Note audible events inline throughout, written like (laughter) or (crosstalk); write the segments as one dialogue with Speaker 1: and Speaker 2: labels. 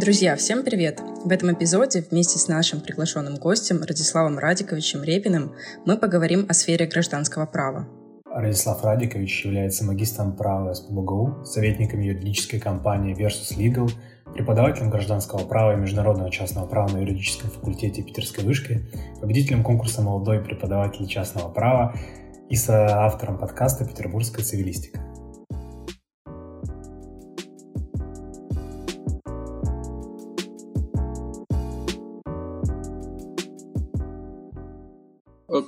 Speaker 1: Друзья, всем привет! В этом эпизоде вместе с нашим приглашенным гостем Радиславом Радиковичем Репиным мы поговорим о сфере гражданского права.
Speaker 2: Радислав Радикович является магистром права СПБГУ, советником юридической компании Versus Legal, преподавателем гражданского права и международного частного права на юридическом факультете Питерской вышки, победителем конкурса «Молодой преподаватель частного права» и соавтором подкаста «Петербургская цивилистика».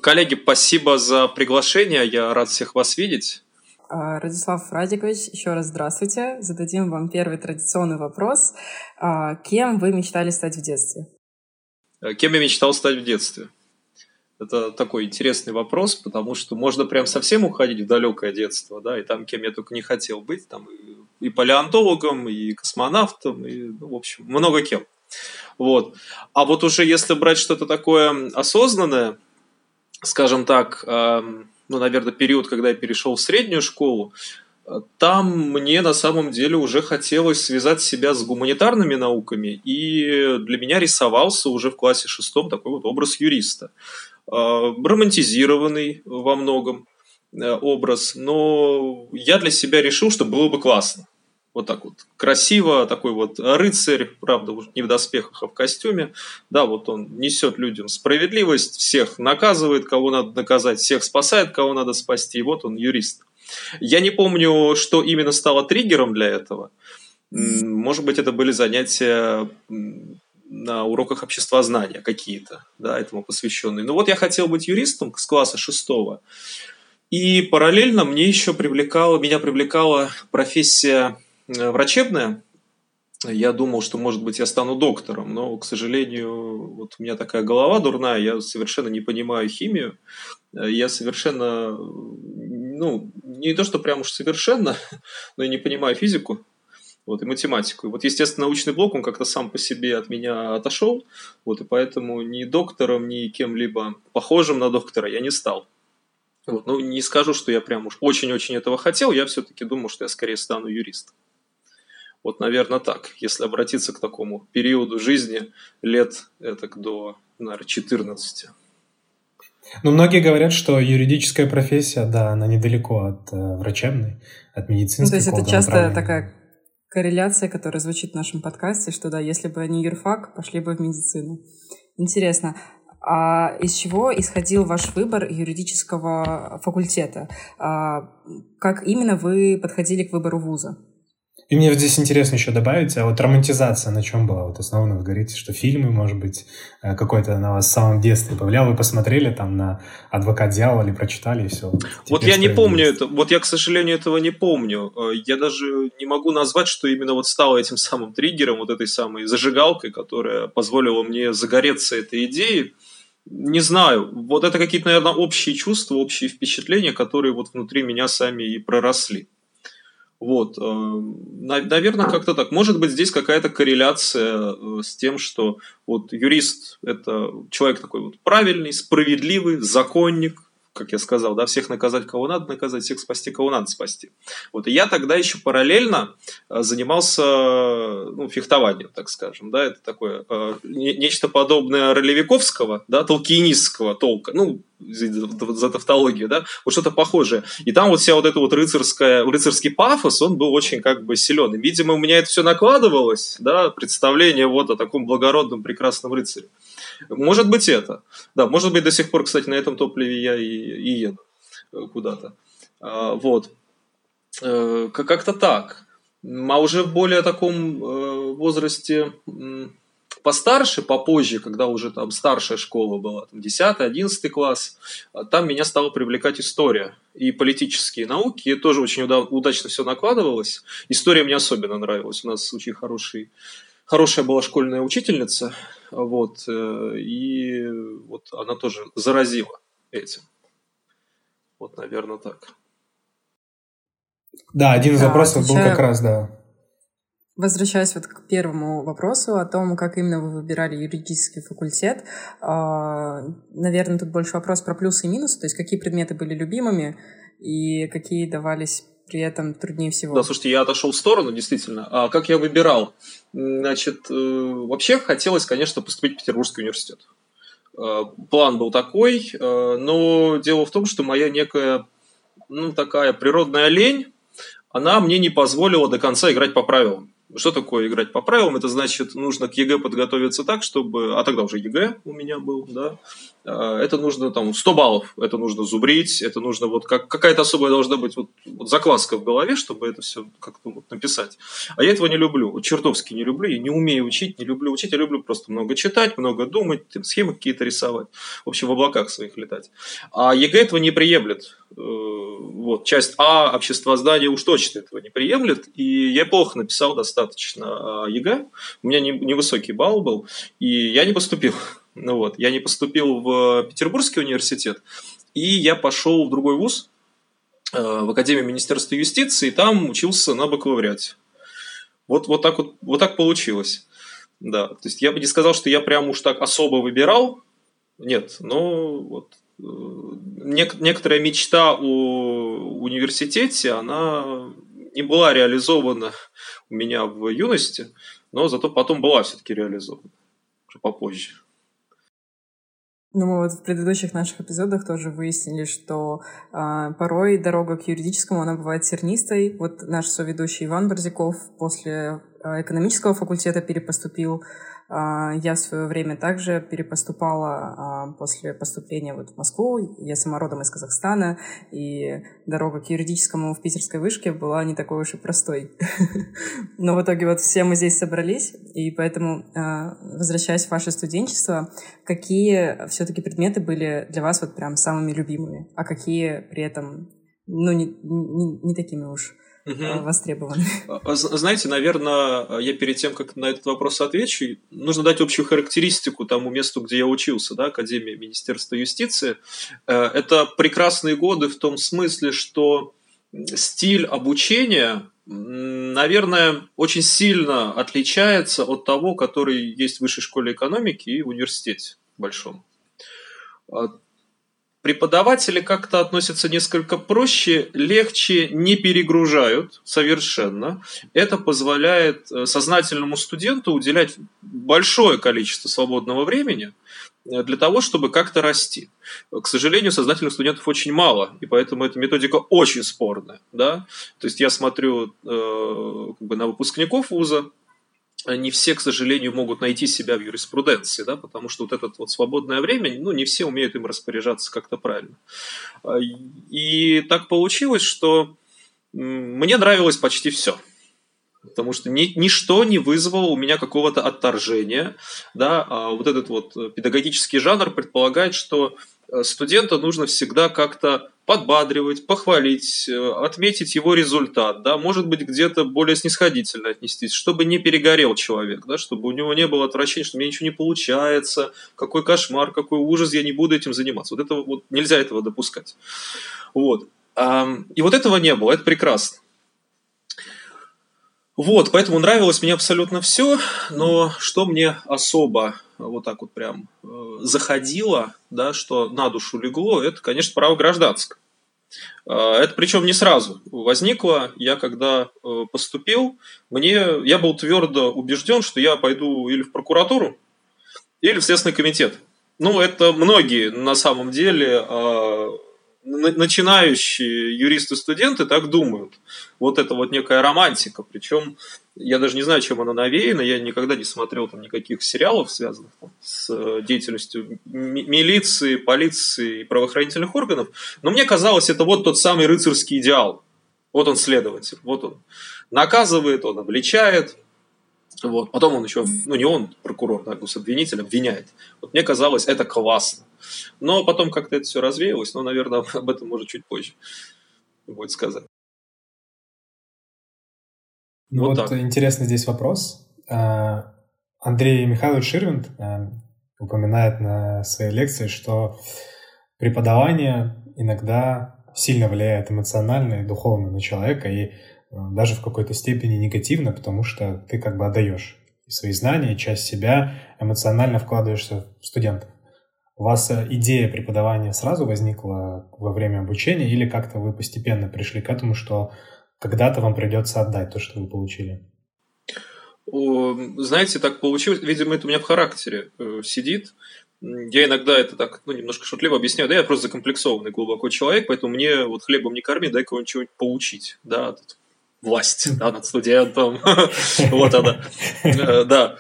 Speaker 3: Коллеги, спасибо за приглашение. Я рад всех вас видеть.
Speaker 1: А, Радислав Радикович, еще раз здравствуйте. Зададим вам первый традиционный вопрос. А, кем вы мечтали стать в детстве?
Speaker 3: Э, кем я мечтал стать в детстве? Это такой интересный вопрос, потому что можно прям совсем уходить в далекое детство, да, и там кем я только не хотел быть, там и, и палеонтологом, и космонавтом, и, ну, в общем, много кем. Вот. А вот уже если брать что-то такое осознанное, скажем так, эм, ну, наверное, период, когда я перешел в среднюю школу, э, там мне на самом деле уже хотелось связать себя с гуманитарными науками, и для меня рисовался уже в классе шестом такой вот образ юриста. Э, романтизированный во многом э, образ, но я для себя решил, что было бы классно вот так вот красиво, такой вот рыцарь, правда, уже не в доспехах, а в костюме. Да, вот он несет людям справедливость, всех наказывает, кого надо наказать, всех спасает, кого надо спасти. И вот он юрист. Я не помню, что именно стало триггером для этого. Может быть, это были занятия на уроках общества знания какие-то, да, этому посвященные. Но вот я хотел быть юристом с класса шестого. И параллельно мне еще привлекала, меня привлекала профессия врачебная. Я думал, что, может быть, я стану доктором, но, к сожалению, вот у меня такая голова дурная, я совершенно не понимаю химию, э, я совершенно, ну, не то, что прям уж совершенно, (laughs) но и не понимаю физику, вот, и математику. И вот, естественно, научный блок, он как-то сам по себе от меня отошел, вот, и поэтому ни доктором, ни кем-либо похожим на доктора я не стал. Вот, ну, не скажу, что я прям уж очень-очень этого хотел, я все-таки думал, что я скорее стану юристом. Вот, наверное, так. Если обратиться к такому периоду жизни лет это до, наверное, 14.
Speaker 2: Ну, многие говорят, что юридическая профессия, да, она недалеко от э, врачебной, от медицинской. Ну,
Speaker 1: то есть это часто такая корреляция, которая звучит в нашем подкасте, что да, если бы не юрфак, пошли бы в медицину. Интересно, а из чего исходил ваш выбор юридического факультета? А как именно вы подходили к выбору вуза?
Speaker 2: И мне вот здесь интересно еще добавить, а вот романтизация на чем была? Вот основно вы говорите, что фильмы, может быть, э, какой-то на вас в самом детстве повлиял, вы посмотрели там на «Адвокат дьявола» или прочитали, и все.
Speaker 3: Вот я не помню это, вот я, к сожалению, этого не помню. Э, я даже не могу назвать, что именно вот стало этим (laughs) самым триггером, вот этой самой зажигалкой, которая позволила мне загореться этой идеей. Не знаю, вот это какие-то, наверное, общие чувства, общие впечатления, которые вот внутри меня сами и проросли. Вот, э, наверное, как-то так. Может быть, здесь какая-то корреляция э, с тем, что вот юрист – это человек такой вот правильный, справедливый, законник, как я сказал, да, всех наказать, кого надо наказать, всех спасти, кого надо спасти. Вот, и я тогда еще параллельно э, занимался ну, фехтованием, так скажем, да, это такое э, нечто подобное ролевиковского, да, толкинистского толка, ну, за тавтологию, да, вот что-то похожее. И там вот вся вот эта вот рыцарская, рыцарский пафос, он был очень как бы силен. И, видимо, у меня это все накладывалось, да, представление вот о таком благородном, прекрасном рыцаре. Может быть это. Да, может быть до сих пор, кстати, на этом топливе я и, и еду э, куда-то. А, вот. Э, как-то так. А уже в более таком э, возрасте постарше, попозже, когда уже там старшая школа была, там 10-11 класс, там меня стала привлекать история и политические науки. И тоже очень удачно все накладывалось. История мне особенно нравилась. У нас очень хороший хорошая была школьная учительница, вот, э, и вот она тоже заразила этим. Вот, наверное, так.
Speaker 2: Да, один из да, вопросов отвечаю... был как раз, да.
Speaker 1: Возвращаясь вот к первому вопросу о том, как именно вы выбирали юридический факультет, а, наверное, тут больше вопрос про плюсы и минусы, то есть какие предметы были любимыми и какие давались при этом труднее всего.
Speaker 3: Да, слушайте, я отошел в сторону, действительно. А как я выбирал? Значит, э, вообще хотелось, конечно, поступить в Петербургский университет. Э, план был такой, э, но дело в том, что моя некая, ну, такая природная лень, она мне не позволила до конца играть по правилам. Что такое играть по правилам? Это значит, нужно к ЕГЭ подготовиться так, чтобы... А тогда уже ЕГЭ у меня был, да. А, это нужно там 100 баллов, это нужно зубрить, это нужно вот как, какая-то особая должна быть вот, вот закваска в голове, чтобы это все как-то вот написать. А я этого не люблю, чертовски не люблю, я не умею учить, не люблю учить, я люблю просто много читать, много думать, там, схемы какие-то рисовать, в общем, в облаках своих летать. А ЕГЭ этого не приемлет. Вот, часть А обществознания уж точно этого не приемлет, и я плохо написал достаточно а, ЕГЭ, у меня невысокий балл был, и я не поступил. (laughs) Ну вот, я не поступил в Петербургский университет, и я пошел в другой вуз, э, в Академию Министерства юстиции, и там учился на бакалавриате. Вот, вот, так вот, вот так получилось. Да, то есть я бы не сказал, что я прям уж так особо выбирал. Нет, но вот Э, нек- некоторая мечта о университете, она не была реализована у меня в юности, но зато потом была все-таки реализована, уже попозже.
Speaker 1: Ну, мы вот в предыдущих наших эпизодах тоже выяснили, что э, порой дорога к юридическому, она бывает тернистой. Вот наш соведущий Иван Борзяков после э, экономического факультета перепоступил а, я в свое время также перепоступала а, после поступления вот в Москву. Я сама родом из Казахстана, и дорога к юридическому в питерской вышке была не такой уж и простой. (laughs) Но в итоге вот все мы здесь собрались, и поэтому, а, возвращаясь в ваше студенчество, какие все-таки предметы были для вас вот прям самыми любимыми, а какие при этом, ну, не, не, не такими уж угу. востребованы.
Speaker 3: А, знаете, наверное, я перед тем, как на этот вопрос отвечу, нужно дать общую характеристику тому месту, где я учился, да, Академия Министерства юстиции. Э, это прекрасные годы в том смысле, что стиль обучения, наверное, очень сильно отличается от того, который есть в высшей школе экономики и в университете большом. Преподаватели как-то относятся несколько проще, легче, не перегружают совершенно. Это позволяет э, сознательному студенту уделять большое количество свободного времени э, для того, чтобы как-то расти. К сожалению, сознательных студентов очень мало, и поэтому эта методика очень спорная. Да? То есть я смотрю э, как бы на выпускников вуза, не все, к сожалению, могут найти себя в юриспруденции, да, потому что вот это вот свободное время, ну, не все умеют им распоряжаться как-то правильно. А, и так получилось, что мне нравилось почти все. Потому что ни, ничто не вызвало у меня какого-то отторжения. Да? А вот этот вот педагогический жанр предполагает, что э, студента нужно всегда как-то подбадривать, похвалить, э, отметить его результат, да, может быть, где-то более снисходительно отнестись, чтобы не перегорел человек, да, чтобы у него не было отвращения, что у меня ничего не получается, какой кошмар, какой ужас, я не буду этим заниматься. Вот этого вот нельзя этого допускать. Вот. И вот этого не было, это прекрасно. Вот, поэтому нравилось мне абсолютно все, но что мне особо вот так вот прям э, заходило, да, что на душу легло, это, конечно, право гражданское. Э, это причем не сразу возникло. Я когда э, поступил, мне, я был твердо убежден, что я пойду или в прокуратуру, или в Следственный комитет. Ну, это многие на самом деле э, начинающие юристы-студенты так думают. Вот это вот некая романтика. Причем я даже не знаю, чем она навеяна. Я никогда не смотрел там никаких сериалов, связанных там, с э, деятельностью милиции, полиции и правоохранительных органов. Но мне казалось, это вот тот самый рыцарский идеал. Вот он следователь. Вот он наказывает, он обличает, вот. Потом он еще, ну не он, прокурор, да, гособвинитель, обвиняет. Вот мне казалось, это классно. Но потом как-то это все развеялось, но, наверное, об этом может чуть позже будет сказать.
Speaker 2: Ну вот, вот интересный здесь вопрос. А, Андрей Михайлович Ширвинд а, упоминает на своей лекции, что преподавание иногда сильно влияет эмоционально и духовно на человека, и даже в какой-то степени негативно, потому что ты как бы отдаешь свои знания, часть себя эмоционально вкладываешься в студентов. У вас э, идея преподавания сразу возникла во время обучения или как-то вы постепенно пришли к этому, что когда-то вам придется отдать то, что вы получили?
Speaker 3: Знаете, так получилось, видимо, это у меня в характере э, сидит. Я иногда это так, ну, немножко шутливо объясняю, да, я просто закомплексованный глубоко человек, поэтому мне вот хлебом не корми, дай кого-нибудь поучить, да, тут власть, да, над студентом, (laughs) вот она, э, да.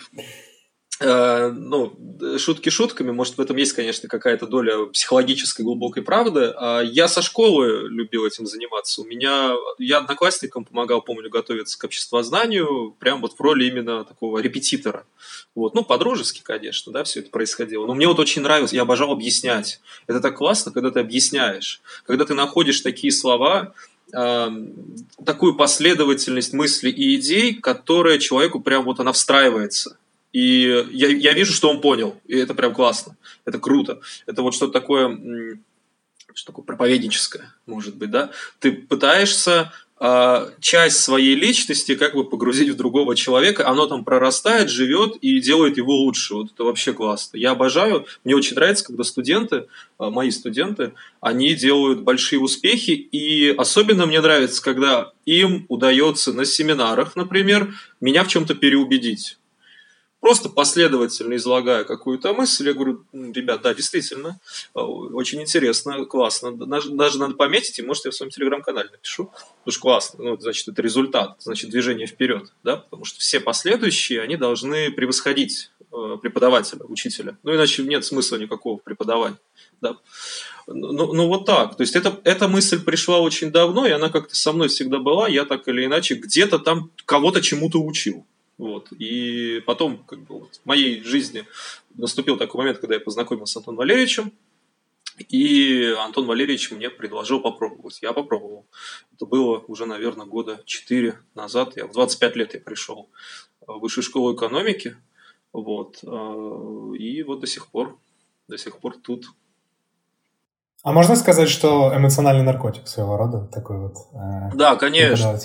Speaker 3: Э, ну, шутки шутками, может, в этом есть, конечно, какая-то доля психологической глубокой правды. А я со школы любил этим заниматься. У меня, я одноклассникам помогал, помню, готовиться к обществознанию, прям вот в роли именно такого репетитора. Вот, ну, по-дружески, конечно, да, все это происходило. Но мне вот очень нравилось, я обожал объяснять. Это так классно, когда ты объясняешь. Когда ты находишь такие слова, такую последовательность мыслей и идей, которая человеку прям вот она встраивается. И я, я вижу, что он понял. И это прям классно. Это круто. Это вот что-то такое, что такое проповедническое, может быть, да? Ты пытаешься э, часть своей личности как бы погрузить в другого человека, оно там прорастает, живет и делает его лучше. Вот это вообще классно. Я обожаю, мне очень нравится, когда студенты, э, мои студенты, они делают большие успехи, и особенно мне нравится, когда им удается на семинарах, например, меня в чем-то переубедить просто последовательно излагая какую-то мысль, я говорю, ребят, да, действительно, э, очень интересно, классно, даже, даже надо пометить, и может я в своем телеграм-канале напишу, потому что классно, ну, значит, это результат, значит, движение вперед, да, потому что все последующие, они должны превосходить э, преподавателя, учителя, ну, иначе нет смысла никакого преподавания, да. Ну, ну вот так. То есть это, эта мысль пришла очень давно, и она как-то со мной всегда была. Я так или иначе где-то там кого-то чему-то учил. Вот. И потом как бы, вот, в моей жизни наступил такой момент, когда я познакомился с Антоном Валерьевичем, и Антон Валерьевич мне предложил попробовать. Я попробовал. Это было уже, наверное, года 4 назад. Я в 25 лет я пришел в высшую школу экономики. Вот. Э, и вот до сих пор, до сих пор тут.
Speaker 2: А можно сказать, что эмоциональный наркотик своего рода такой вот?
Speaker 3: Э, да, конечно.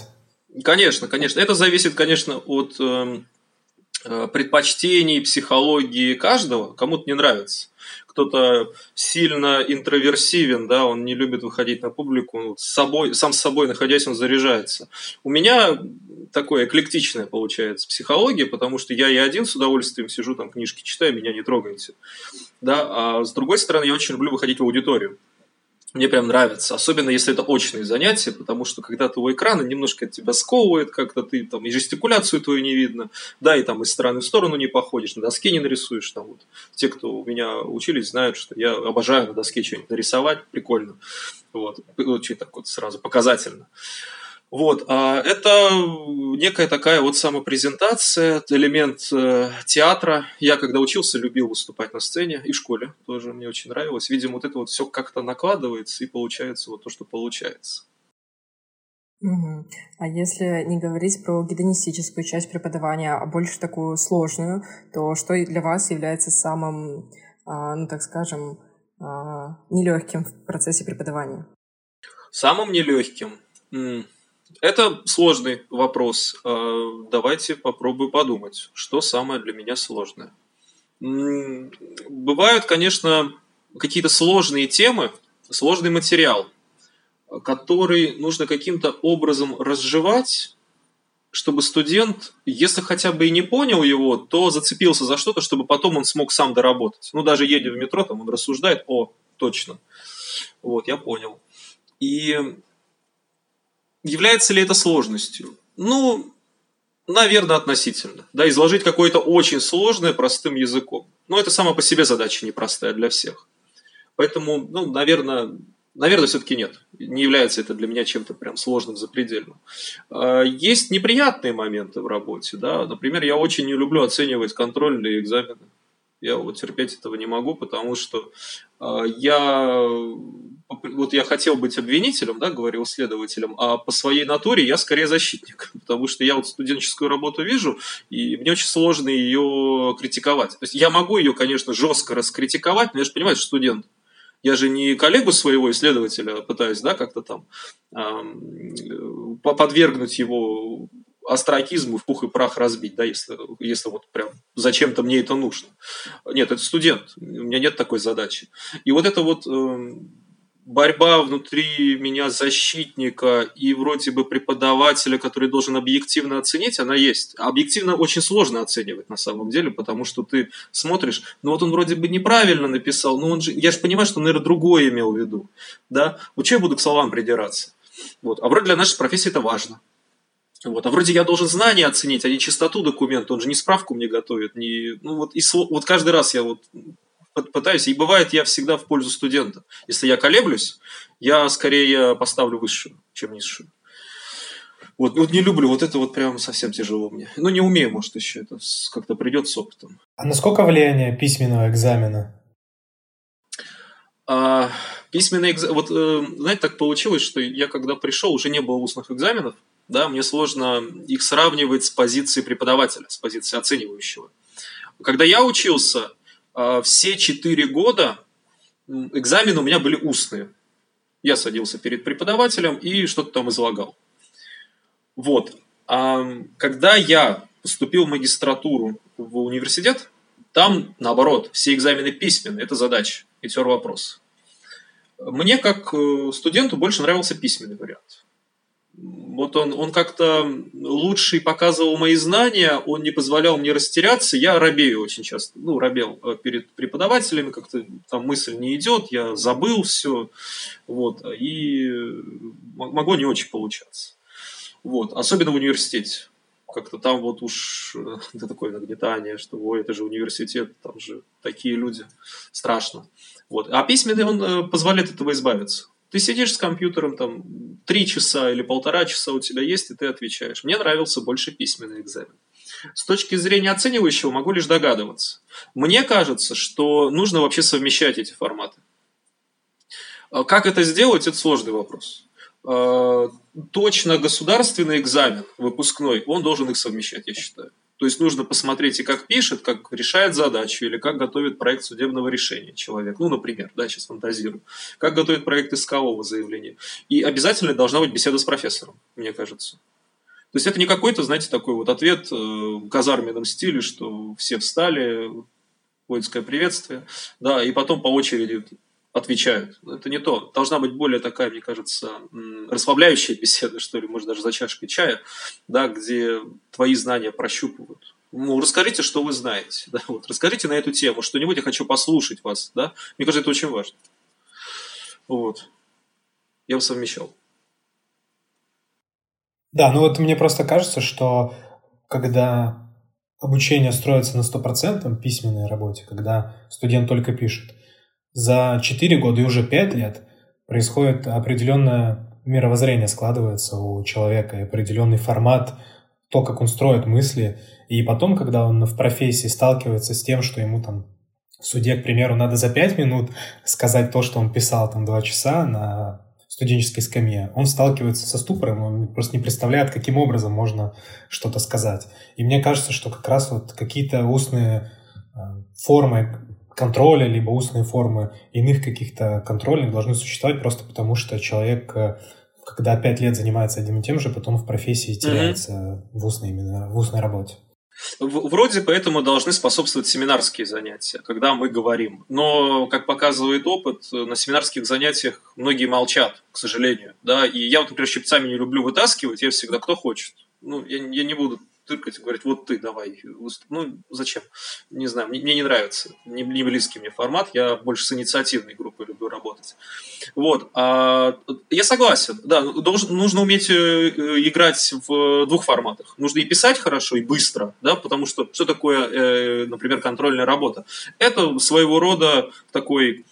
Speaker 3: Конечно, конечно. Это зависит, конечно, от э, предпочтений, психологии каждого. Кому-то не нравится. Кто-то сильно интроверсивен, да, он не любит выходить на публику, с собой, сам с собой находясь, он заряжается. У меня такое эклектичное получается психология, потому что я и один с удовольствием сижу, там книжки читаю, меня не трогайте. Да? А с другой стороны, я очень люблю выходить в аудиторию мне прям нравится, особенно если это очные занятия, потому что когда ты у немножко тебя сковывает, как-то ты там и жестикуляцию твою не видно, да, и там из стороны в сторону не походишь, на доске не нарисуешь. Там вот те, кто у меня учились, знают, что я обожаю на доске что-нибудь нарисовать, прикольно. Вот, очень так вот сразу показательно. Вот, а это некая такая вот самопрезентация, элемент э, театра. Я когда учился, любил выступать на сцене, и в школе тоже мне очень нравилось. Видимо, вот это вот все как-то накладывается, и получается вот то, что получается.
Speaker 1: Угу. А если не говорить про гедонистическую часть преподавания, а больше такую сложную, то что для вас является самым, а, ну так скажем, а, нелегким в процессе преподавания?
Speaker 3: Самым нелегким? Это сложный вопрос. А, давайте попробую подумать, что самое для меня сложное. Бывают, конечно, какие-то сложные темы, сложный материал, который нужно каким-то образом разжевать, чтобы студент, если хотя бы и не понял его, то зацепился за что-то, чтобы потом он смог сам доработать. Ну, даже едя в метро, там он рассуждает, о, точно, вот, я понял. И Является ли это сложностью? Ну, наверное, относительно. Да, изложить какое-то очень сложное простым языком. Но это сама по себе задача непростая для всех. Поэтому, ну, наверное, наверное, все-таки нет. Не является это для меня чем-то прям сложным запредельным. А, есть неприятные моменты в работе. Да? Например, я очень не люблю оценивать контрольные экзамены. Я вот терпеть этого не могу, потому что э, я вот я хотел быть обвинителем, да, говорил следователем, а по своей натуре я скорее защитник, (laughs) потому что я вот студенческую работу вижу, и мне очень сложно ее критиковать. То есть я могу ее, конечно, жестко раскритиковать, но я же понимаю, что студент. Я же не коллегу своего исследователя пытаюсь, да, как-то там э, подвергнуть его астракизму в пух и прах разбить, да, если, если вот прям зачем-то мне это нужно. Нет, это студент, у меня нет такой задачи. И вот это вот э, борьба внутри меня защитника и вроде бы преподавателя, который должен объективно оценить, она есть. Объективно очень сложно оценивать на самом деле, потому что ты смотришь, ну вот он вроде бы неправильно написал, но он же, я же понимаю, что он, наверное, другое имел в виду. Да? Вот что я буду к словам придираться? Вот. А вроде для нашей профессии это важно. Вот. А вроде я должен знания оценить, а не чистоту документа. Он же не справку мне готовит. Не... Ну, вот, и вот каждый раз я вот пытаюсь, и бывает я всегда в пользу студента. Если я колеблюсь, я скорее поставлю высшую, чем низшую. Вот, вот не люблю, вот это вот прям совсем тяжело мне. Ну, не умею, может, еще это как-то придет с опытом.
Speaker 2: А насколько влияние письменного экзамена?
Speaker 3: А, письменный экзамен, вот, э, знаете, так получилось, что я когда пришел, уже не было устных экзаменов, да, мне сложно их сравнивать с позиции преподавателя, с позиции оценивающего. Когда я учился, все четыре года экзамены у меня были устные. Я садился перед преподавателем и что-то там излагал. Вот. А когда я поступил в магистратуру в университет, там, наоборот, все экзамены письменные, это задача и тер вопрос. Мне, как э, студенту, больше нравился письменный вариант вот он, он как-то лучше показывал мои знания, он не позволял мне растеряться. Я робею очень часто, ну, робел э, перед преподавателями, как-то там мысль не идет, я забыл все, вот, и могу не очень получаться. Вот, особенно в университете. Как-то там вот уж э, (laughs) это такое нагнетание, что ой, это же университет, там же такие люди, страшно. Вот. А письменный он э, позволяет этого избавиться. Ты сидишь с компьютером там три часа или полтора часа у тебя есть, и ты отвечаешь. Мне нравился больше письменный экзамен. С точки зрения оценивающего могу лишь догадываться. Мне кажется, что нужно вообще совмещать эти форматы. А как это сделать, это сложный вопрос. А, точно государственный экзамен выпускной, он должен их совмещать, я считаю. То есть нужно посмотреть и как пишет, как решает задачу, или как готовит проект судебного решения человек. Ну, например, да, сейчас фантазирую. Как готовит проект искового заявления. И обязательно должна быть беседа с профессором, мне кажется. То есть это не какой-то, знаете, такой вот ответ э, в казарменном стиле, что все встали, воинское приветствие, да, и потом по очереди отвечают. Это не то. Должна быть более такая, мне кажется, расслабляющая (laughs) беседа, что ли, может, даже за чашкой чая, да, где твои знания прощупывают. Ну, расскажите, что вы знаете. (laughs) Да, вот, расскажите на эту тему что-нибудь, я хочу послушать вас. Да? Мне кажется, это очень важно. Вот. Я бы совмещал.
Speaker 2: Да, ну вот мне просто кажется, что когда обучение строится на стопроцентном письменной работе, когда студент только пишет, за 4 года и уже 5 лет происходит определенное мировоззрение складывается у человека, определенный формат, то, как он строит мысли. И потом, когда он в профессии сталкивается с тем, что ему там в суде, к примеру, надо за 5 минут сказать то, что он писал там 2 часа на студенческой скамье, он сталкивается со ступором, он просто не представляет, каким образом можно что-то сказать. И мне кажется, что как раз вот какие-то устные э, формы контроля, либо устные формы иных каких-то контрольных должны существовать просто потому, что человек, э, когда пять лет занимается одним и тем же, потом в профессии теряется mm-hmm. в, устной, именно, в устной работе.
Speaker 3: Вроде поэтому должны способствовать семинарские занятия, когда мы говорим. Но, как показывает опыт, на семинарских занятиях многие молчат, к сожалению. Да? И я вот, например, щипцами не люблю вытаскивать, я всегда кто хочет. Ну, я, я не буду тыркать и говорить, вот ты давай. Ну, зачем? Не знаю, мне, мне не нравится. Не, не близкий мне формат, я больше с инициативной группой люблю работать. Вот. А, я согласен, да, должен, нужно уметь э, играть в двух форматах. Нужно и писать хорошо, и быстро, да, потому что что такое, э, например, контрольная работа? Это своего рода такой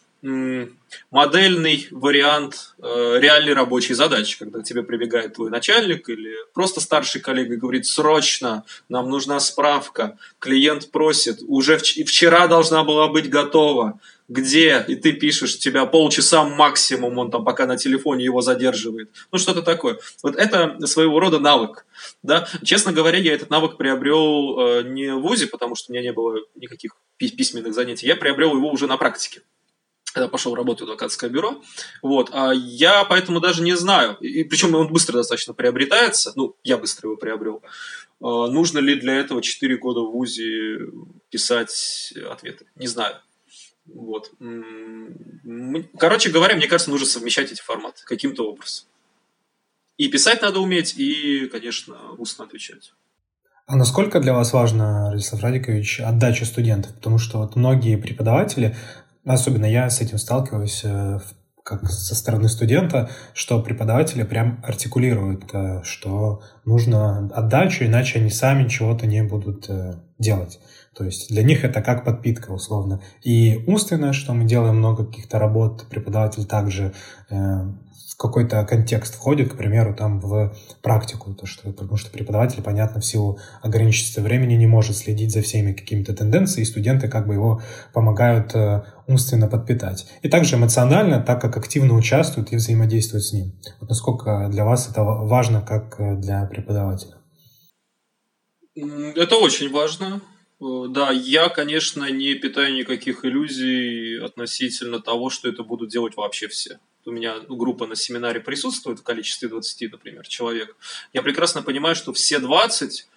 Speaker 3: модельный вариант э, реальной рабочей задачи, когда к тебе прибегает твой начальник или просто старший коллега говорит, срочно, нам нужна справка, клиент просит, уже вчера должна была быть готова, где, и ты пишешь, тебя полчаса максимум, он там пока на телефоне его задерживает. Ну, что-то такое. Вот это своего рода навык. Да? Честно говоря, я этот навык приобрел э, не в ВУЗе, потому что у меня не было никаких письменных занятий, я приобрел его уже на практике когда пошел работать в адвокатское бюро. Вот. А я поэтому даже не знаю, и причем он быстро достаточно приобретается, ну, я быстро его приобрел. А, нужно ли для этого 4 года в ВУЗе писать ответы? Не знаю. Вот. Короче говоря, мне кажется, нужно совмещать эти форматы каким-то образом. И писать надо уметь, и, конечно, устно отвечать.
Speaker 2: А насколько для вас важно, Радислав Радикович, отдача студентов? Потому что вот многие преподаватели, особенно я с этим сталкиваюсь э, как со стороны студента, что преподаватели прям артикулируют, э, что нужно отдачу, иначе они сами чего-то не будут э, делать. То есть для них это как подпитка, условно. И умственно, что мы делаем много каких-то работ, преподаватель также в какой-то контекст входит, к примеру, там в практику, то, что, потому что преподаватель, понятно, в силу ограниченности времени не может следить за всеми какими-то тенденциями, и студенты как бы его помогают э, умственно подпитать. И также эмоционально, так как активно участвуют и взаимодействуют с ним. Вот насколько для вас это важно, как э, для преподавателя?
Speaker 3: Это очень важно. Э, да, я, конечно, не питаю никаких иллюзий относительно того, что это будут делать вообще все у меня группа на семинаре присутствует в количестве 20, например, человек, я прекрасно понимаю, что все 20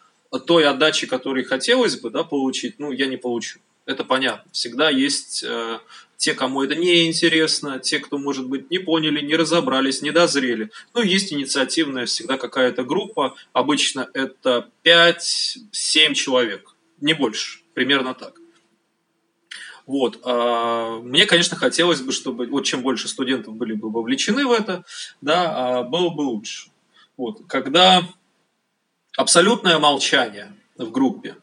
Speaker 3: той отдачи, которой хотелось бы да, получить, ну, я не получу. Это понятно. Всегда есть э, те, кому это не интересно, те, кто, может быть, не поняли, не разобрались, не дозрели. Ну, есть инициативная всегда какая-то группа. Обычно это 5-7 человек, не больше. Примерно так. Вот. А мне, конечно, хотелось бы, чтобы вот чем больше студентов были бы вовлечены в это, да, а было бы лучше. Вот. Когда абсолютное молчание в группе,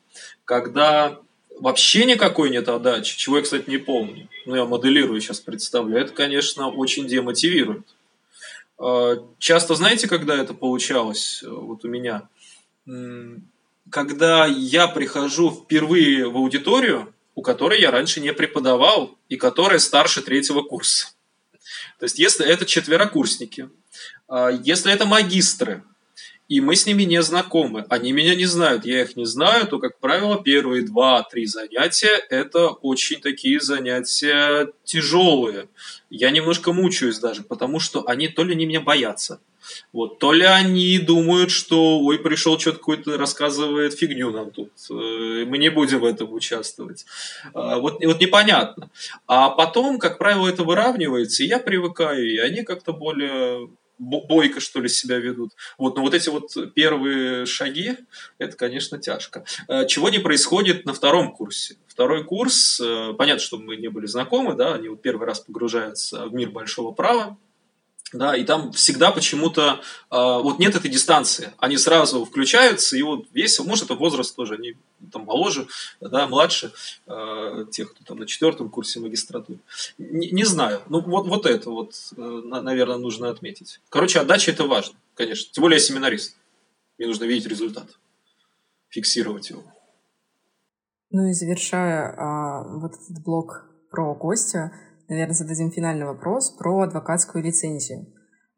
Speaker 3: когда вообще никакой нет отдачи, чего я, кстати, не помню, но я моделирую сейчас, представлю, это, конечно, очень демотивирует. А, часто, знаете, когда это получалось вот у меня? Когда я прихожу впервые в аудиторию, у которой я раньше не преподавал и которая старше третьего курса. То есть, если это четверокурсники, а, если это магистры, и мы с ними не знакомы, они меня не знают, я их не знаю, то, как правило, первые два-три занятия – это очень такие занятия тяжелые. Я немножко мучаюсь даже, потому что они то ли не меня боятся, вот. То ли они думают, что ой, пришел что-то какой-то рассказывает фигню нам тут, э, мы не будем в этом участвовать. А, вот, вот непонятно. А потом, как правило, это выравнивается, и я привыкаю, и они как-то более бойко, что ли, себя ведут. Вот, но вот эти вот первые шаги, это, конечно, тяжко. А, чего не происходит на втором курсе? Второй курс, э, понятно, что мы не были знакомы, да, они вот первый раз погружаются в мир большого права, да, и там всегда почему-то э, вот нет этой дистанции, они сразу включаются, и вот весело, может, это возраст тоже, они там моложе, да, младше э, тех, кто там на четвертом курсе магистратуры. Не, не знаю, ну вот, вот это вот, э, наверное, нужно отметить. Короче, отдача это важно, конечно, тем более я семинарист, мне нужно видеть результат, фиксировать его.
Speaker 1: Ну и завершая а, вот этот блок про гостя, наверное, зададим финальный вопрос про адвокатскую лицензию.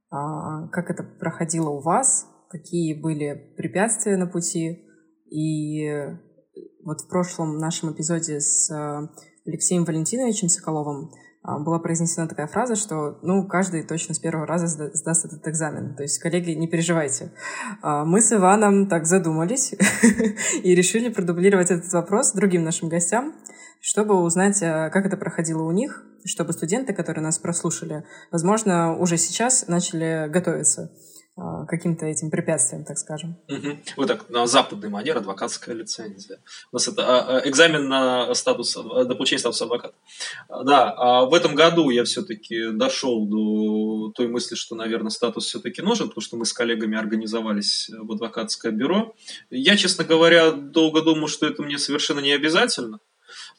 Speaker 1: А, как это проходило у вас? Какие были препятствия на пути? И вот в прошлом нашем эпизоде с а, Алексеем Валентиновичем Соколовым а, была произнесена такая фраза, что ну, каждый точно с первого раза сдаст этот экзамен. То есть, коллеги, не переживайте. Мы с Иваном так задумались (laughs) и решили продублировать этот вопрос другим нашим гостям, чтобы узнать, как это проходило у них, чтобы студенты, которые нас прослушали, возможно, уже сейчас начали готовиться а, каким-то этим препятствиям, так скажем.
Speaker 3: Угу. Вот так, на западный манер адвокатская лицензия. У нас это а, а, экзамен на статус, на получение статуса адвоката. Да, в этом году я все-таки дошел до той мысли, что, наверное, статус все-таки нужен, потому что мы с коллегами организовались в адвокатское бюро. Я, честно говоря, долго думал, что это мне совершенно не обязательно.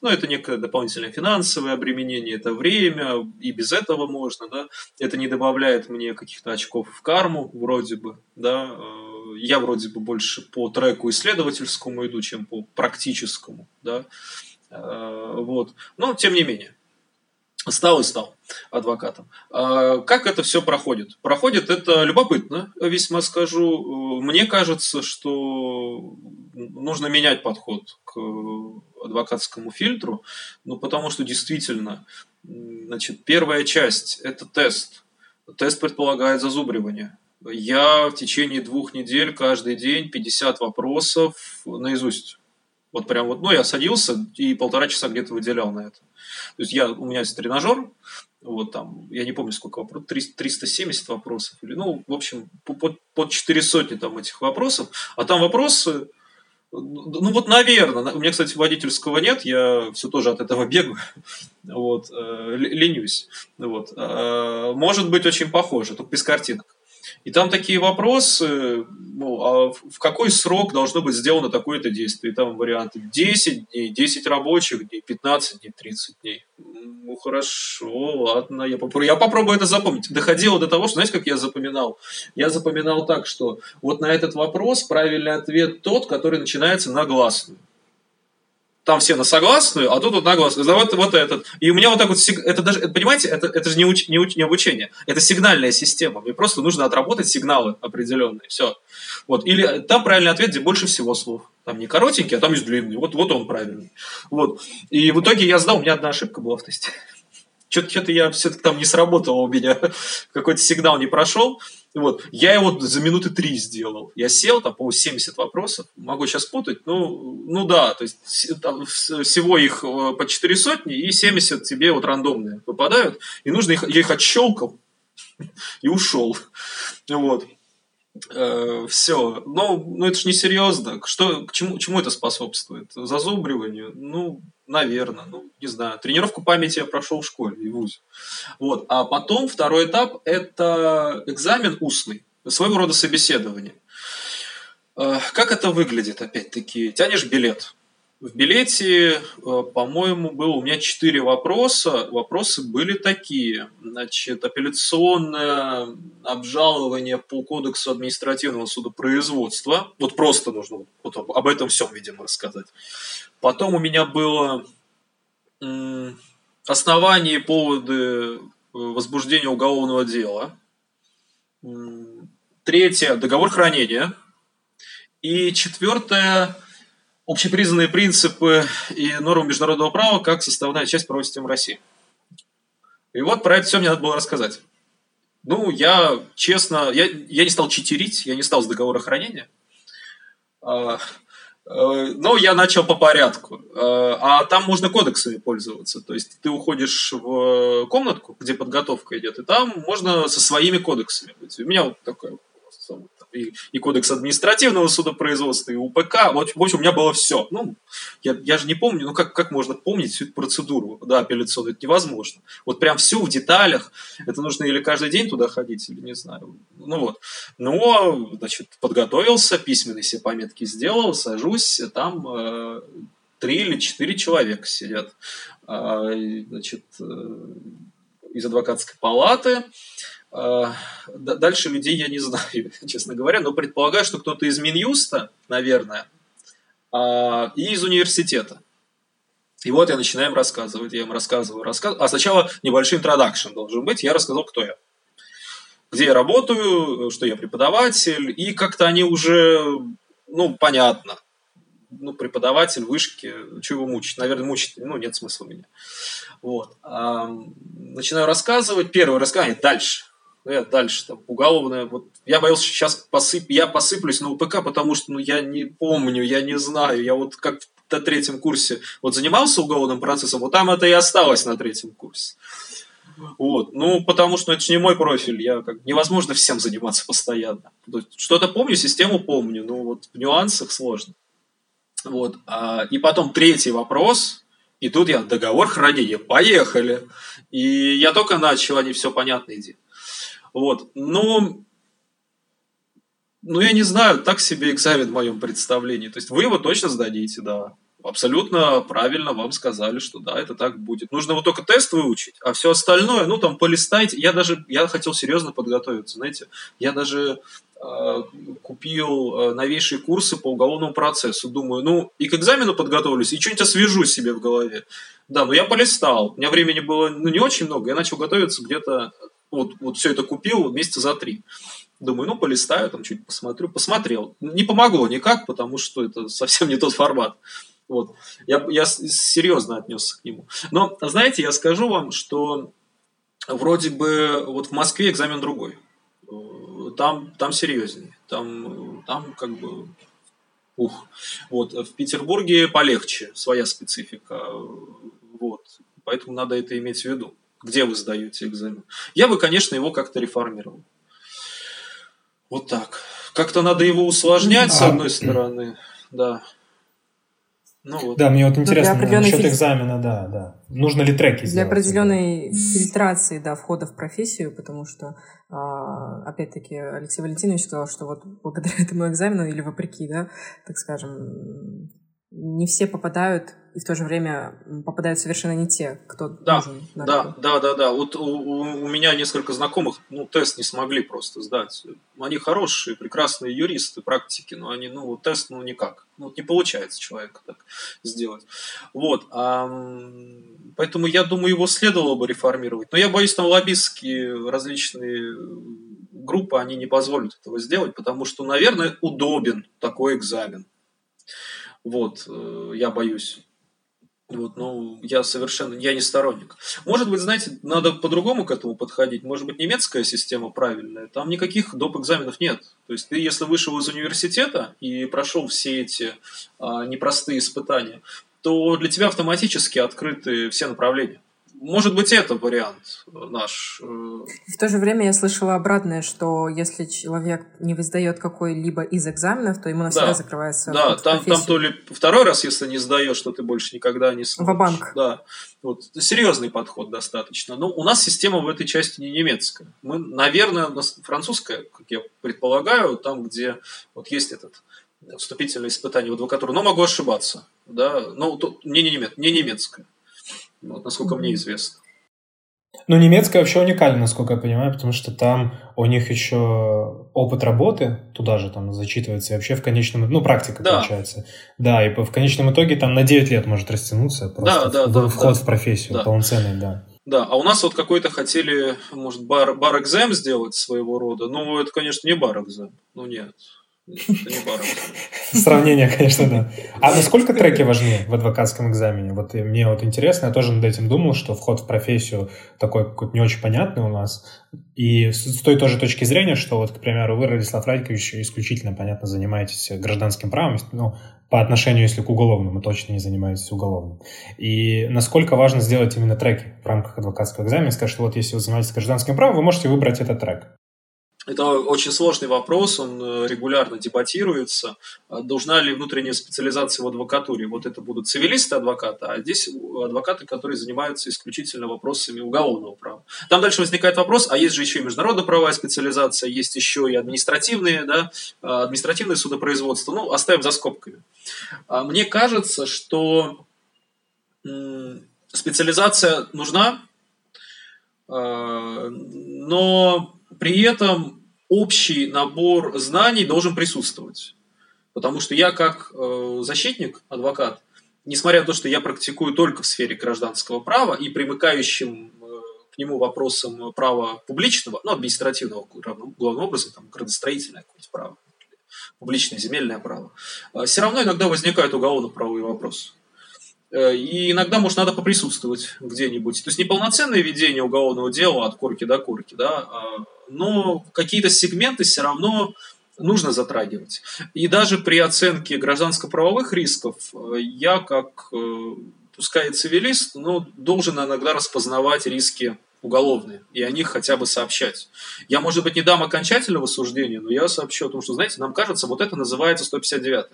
Speaker 3: Но это некое дополнительное финансовое обременение, это время, и без этого можно, да. Это не добавляет мне каких-то очков в карму, вроде бы, да. Э, я вроде бы больше по треку исследовательскому иду, чем по практическому, да. Э, вот. Но тем не менее. Стал и стал адвокатом. А как это все проходит? Проходит это любопытно, весьма скажу. Мне кажется, что нужно менять подход к адвокатскому фильтру, ну, потому что действительно, значит, первая часть – это тест. Тест предполагает зазубривание. Я в течение двух недель каждый день 50 вопросов наизусть Вот прям вот, ну, я садился и полтора часа где-то выделял на это. То есть я, у меня есть тренажер, вот там, я не помню сколько вопросов, 370 вопросов, или, ну, в общем, под, под 4 сотни там этих вопросов, а там вопросы, ну вот, наверное, у меня, кстати, водительского нет, я все тоже от этого бегаю, (laughs) вот, э, ленюсь, вот, э, может быть очень похоже, только без картинок. И там такие вопросы, ну, а в какой срок должно быть сделано такое-то действие? И там варианты 10 дней, 10 рабочих дней, 15 дней, 30 дней. Ну, хорошо, ладно, я попробую, я попробую это запомнить. Доходило до того, что, знаете, как я запоминал? Я запоминал так, что вот на этот вопрос правильный ответ тот, который начинается на гласную там все на согласную, а тут вот на гласную. Вот, вот этот. И у меня вот так вот, это даже, понимаете, это, это же не, уч, не, уч, не обучение, это сигнальная система. Мне просто нужно отработать сигналы определенные, все. Вот. Или там правильный ответ, где больше всего слов. Там не коротенький, а там есть длинный. Вот, вот он правильный. Вот. И в итоге я сдал, у меня одна ошибка была в тесте. (laughs) Что-то, я все-таки там не сработало у меня, (laughs) какой-то сигнал не прошел. Вот. Я его за минуты три сделал. Я сел, там, по 70 вопросов. Могу сейчас путать. Ну, ну да, то есть там, всего их э, по 4 сотни, и 70 тебе вот рандомные выпадают. И нужно их, я их отщелкал (laughs) и ушел. Вот. Э, все. Но, ну, это же не серьезно. Что, к чему, чему это способствует? Зазубриванию? Ну, наверное. Ну, не знаю. Тренировку памяти я прошел в школе и в ВУЗе. Вот. А потом второй этап – это экзамен устный. Своего рода собеседование. Э, как это выглядит, опять-таки? Тянешь билет. В билете, э, по-моему, было у меня четыре вопроса. Вопросы были такие. Значит, апелляционное обжалование по кодексу административного судопроизводства. Вот просто нужно вот об этом всем, видимо, рассказать. Потом у меня было основания и поводы э, возбуждения уголовного дела. Третье – договор хранения. И четвертое – общепризнанные принципы и нормы международного права как составная часть правовой системы России. И вот про это все мне надо было рассказать. Ну, я честно, я, я не стал читерить, я не стал с договора хранения. А, а, но я начал по порядку. А, а там можно кодексами пользоваться. То есть ты уходишь в комнатку, где подготовка идет, и там можно со своими кодексами быть. У меня вот такое и, и кодекс административного судопроизводства, и УПК. Вот, в общем, у меня было все. Ну, я, я же не помню, ну как, как можно помнить всю эту процедуру да, апелляционную? Это невозможно. Вот прям всю в деталях. Это нужно или каждый день туда ходить, или не знаю. Ну вот. Но, значит, подготовился, письменные все пометки сделал, сажусь, там э, три или четыре человека сидят. Э, значит, э, из адвокатской палаты. А, дальше людей я не (laughs) знаю, честно говоря, но предполагаю, что кто-то из Минюста, наверное, а, и из университета. И вот я начинаю им рассказывать, я им рассказываю, рассказываю. А сначала небольшой интродакшн должен быть, я рассказал, кто я. Где я работаю, что я преподаватель, и как-то они уже, ну, понятно. Ну, преподаватель вышки, чего его мучить? Наверное, мучить, ну, нет смысла у меня. Вот. Начинаю рассказывать, первое рассказывание, дальше я дальше там уголовное. Вот я боялся, что сейчас посып, я посыплюсь на УПК, потому что ну, я не помню, я не знаю. Я вот как на третьем курсе вот занимался уголовным процессом, вот там это и осталось на третьем курсе. Вот. Ну, потому что это же не мой профиль. Я как невозможно всем заниматься постоянно. Что-то помню, систему помню, но вот в нюансах сложно. Вот. А, и потом третий вопрос. И тут я договор хранения. Поехали. И я только начал, они все понятно иди. Вот. Ну, ну, я не знаю, так себе экзамен в моем представлении. То есть вы его точно сдадите, да. Абсолютно правильно вам сказали, что да, это так будет. Нужно вот только тест выучить, а все остальное, ну, там, полистайте. Я даже, я хотел серьезно подготовиться, знаете. Я даже э, купил э, новейшие курсы по уголовному процессу. Думаю, ну, и к экзамену подготовлюсь, и что-нибудь освежу себе в голове. Да, но я полистал. У меня времени было, ну, не очень много. Я начал готовиться где-то вот, вот все это купил месяца за три. Думаю, ну, полистаю, там чуть посмотрю. Посмотрел. Не помогло никак, потому что это (laughs) совсем не тот формат. Вот. Я, я серьезно отнесся к нему. Но, знаете, я скажу вам, что вроде бы вот в Москве экзамен другой. Там, там серьезнее. Там, там как бы Ух. Вот. В Петербурге полегче, своя специфика. Вот. Поэтому надо это иметь в виду. Где вы сдаете экзамен? Я бы, конечно, его как-то реформировал. Вот так. Как-то надо его усложнять, а... с одной стороны. Да.
Speaker 2: Ну, вот. Да, мне вот интересно, ну, насчет фильтр... экзамена, да, да. Нужно ли треки
Speaker 1: для сделать? Для определенной фильтрации, да, входа в профессию, потому что, а, опять-таки, Алексей Валентинович сказал, что вот благодаря (laughs) этому экзамену или вопреки, да, так скажем, не все попадают и в то же время попадают совершенно не те, кто
Speaker 3: да,
Speaker 1: нужен.
Speaker 3: Да, да, да, да. Вот у, у меня несколько знакомых, ну, тест не смогли просто сдать. Они хорошие, прекрасные юристы, практики, но они, ну, тест, ну, никак. Ну, не получается человека так сделать. Вот. А, поэтому я думаю, его следовало бы реформировать. Но я боюсь, там лоббистские различные группы, они не позволят этого сделать, потому что, наверное, удобен такой экзамен. Вот, э, я боюсь. Вот, ну, я совершенно, я не сторонник. Может быть, знаете, надо по-другому к этому подходить. Может быть, немецкая система правильная. Там никаких доп. экзаменов нет. То есть ты, если вышел из университета и прошел все эти а, непростые испытания, то для тебя автоматически открыты все направления. Может быть, это вариант наш. Э,
Speaker 1: В то же время я слышала обратное, что если человек не сдает какой-либо из экзаменов, то ему навсегда да. закрывается
Speaker 3: Да, там, там то ли второй раз, если не сдаешь, что ты больше никогда не сможешь.
Speaker 1: банк
Speaker 3: Да. Вот. Серьезный подход достаточно. Но у нас система в этой части не немецкая. Мы, наверное, французская, как я предполагаю, там, где вот есть этот вступительное испытание в адвокатуру. Но могу ошибаться. Да? Но тут не, не, немец, не немецкая вот, насколько мне известно.
Speaker 2: Ну, немецкая вообще уникальна, насколько я понимаю, потому что там у них еще опыт работы туда же там зачитывается, и вообще в конечном... Ну, практика да. получается. Да, и в конечном итоге там на 9 лет может растянуться просто да, да, в, да, вход да. в профессию да. полноценный, да.
Speaker 3: Да, а у нас вот какой-то хотели, может, бар, бар-экзем сделать своего рода. Ну, это, конечно, не бар-экзем. Ну, нет.
Speaker 2: Сравнение, конечно, да. А насколько треки важны в адвокатском экзамене? Вот мне вот интересно, я тоже над этим думал, что вход в профессию такой какой-то не очень понятный у нас. И с той тоже точки зрения, что вот, к примеру, вы, Радислав Радикович, исключительно, понятно, занимаетесь гражданским правом, ну, по отношению, если к уголовному, точно не занимаетесь уголовным. И насколько важно сделать именно треки в рамках адвокатского экзамена, сказать, что вот если вы занимаетесь гражданским правом, вы можете выбрать этот трек.
Speaker 3: Это очень сложный вопрос, он э, регулярно дебатируется. А должна ли внутренняя специализация в адвокатуре? Вот это будут цивилисты-адвокаты, а здесь адвокаты, которые занимаются исключительно вопросами уголовного права. Там дальше возникает вопрос, а есть же еще и международно-правовая специализация, есть еще и административные, да, а, административное судопроизводство. Ну, оставим за скобками. А мне кажется, что специализация нужна, но при этом общий набор знаний должен присутствовать. Потому что я как э, защитник, адвокат, несмотря на то, что я практикую только в сфере гражданского права и примыкающим э, к нему вопросам права публичного, ну, административного, главным образом, там, градостроительное какое-то право, публичное земельное право, э, все равно иногда возникают уголовно-правовые вопросы. И иногда, может, надо поприсутствовать где-нибудь. То есть неполноценное ведение уголовного дела от корки до корки, да, а, но какие-то сегменты все равно нужно затрагивать. И даже при оценке гражданско-правовых рисков э, я, как э, пускай цивилист, но должен иногда распознавать риски уголовные и о них хотя бы сообщать. Я, может быть, не дам окончательного суждения, но я сообщу о том, что, знаете, нам кажется, вот это называется 159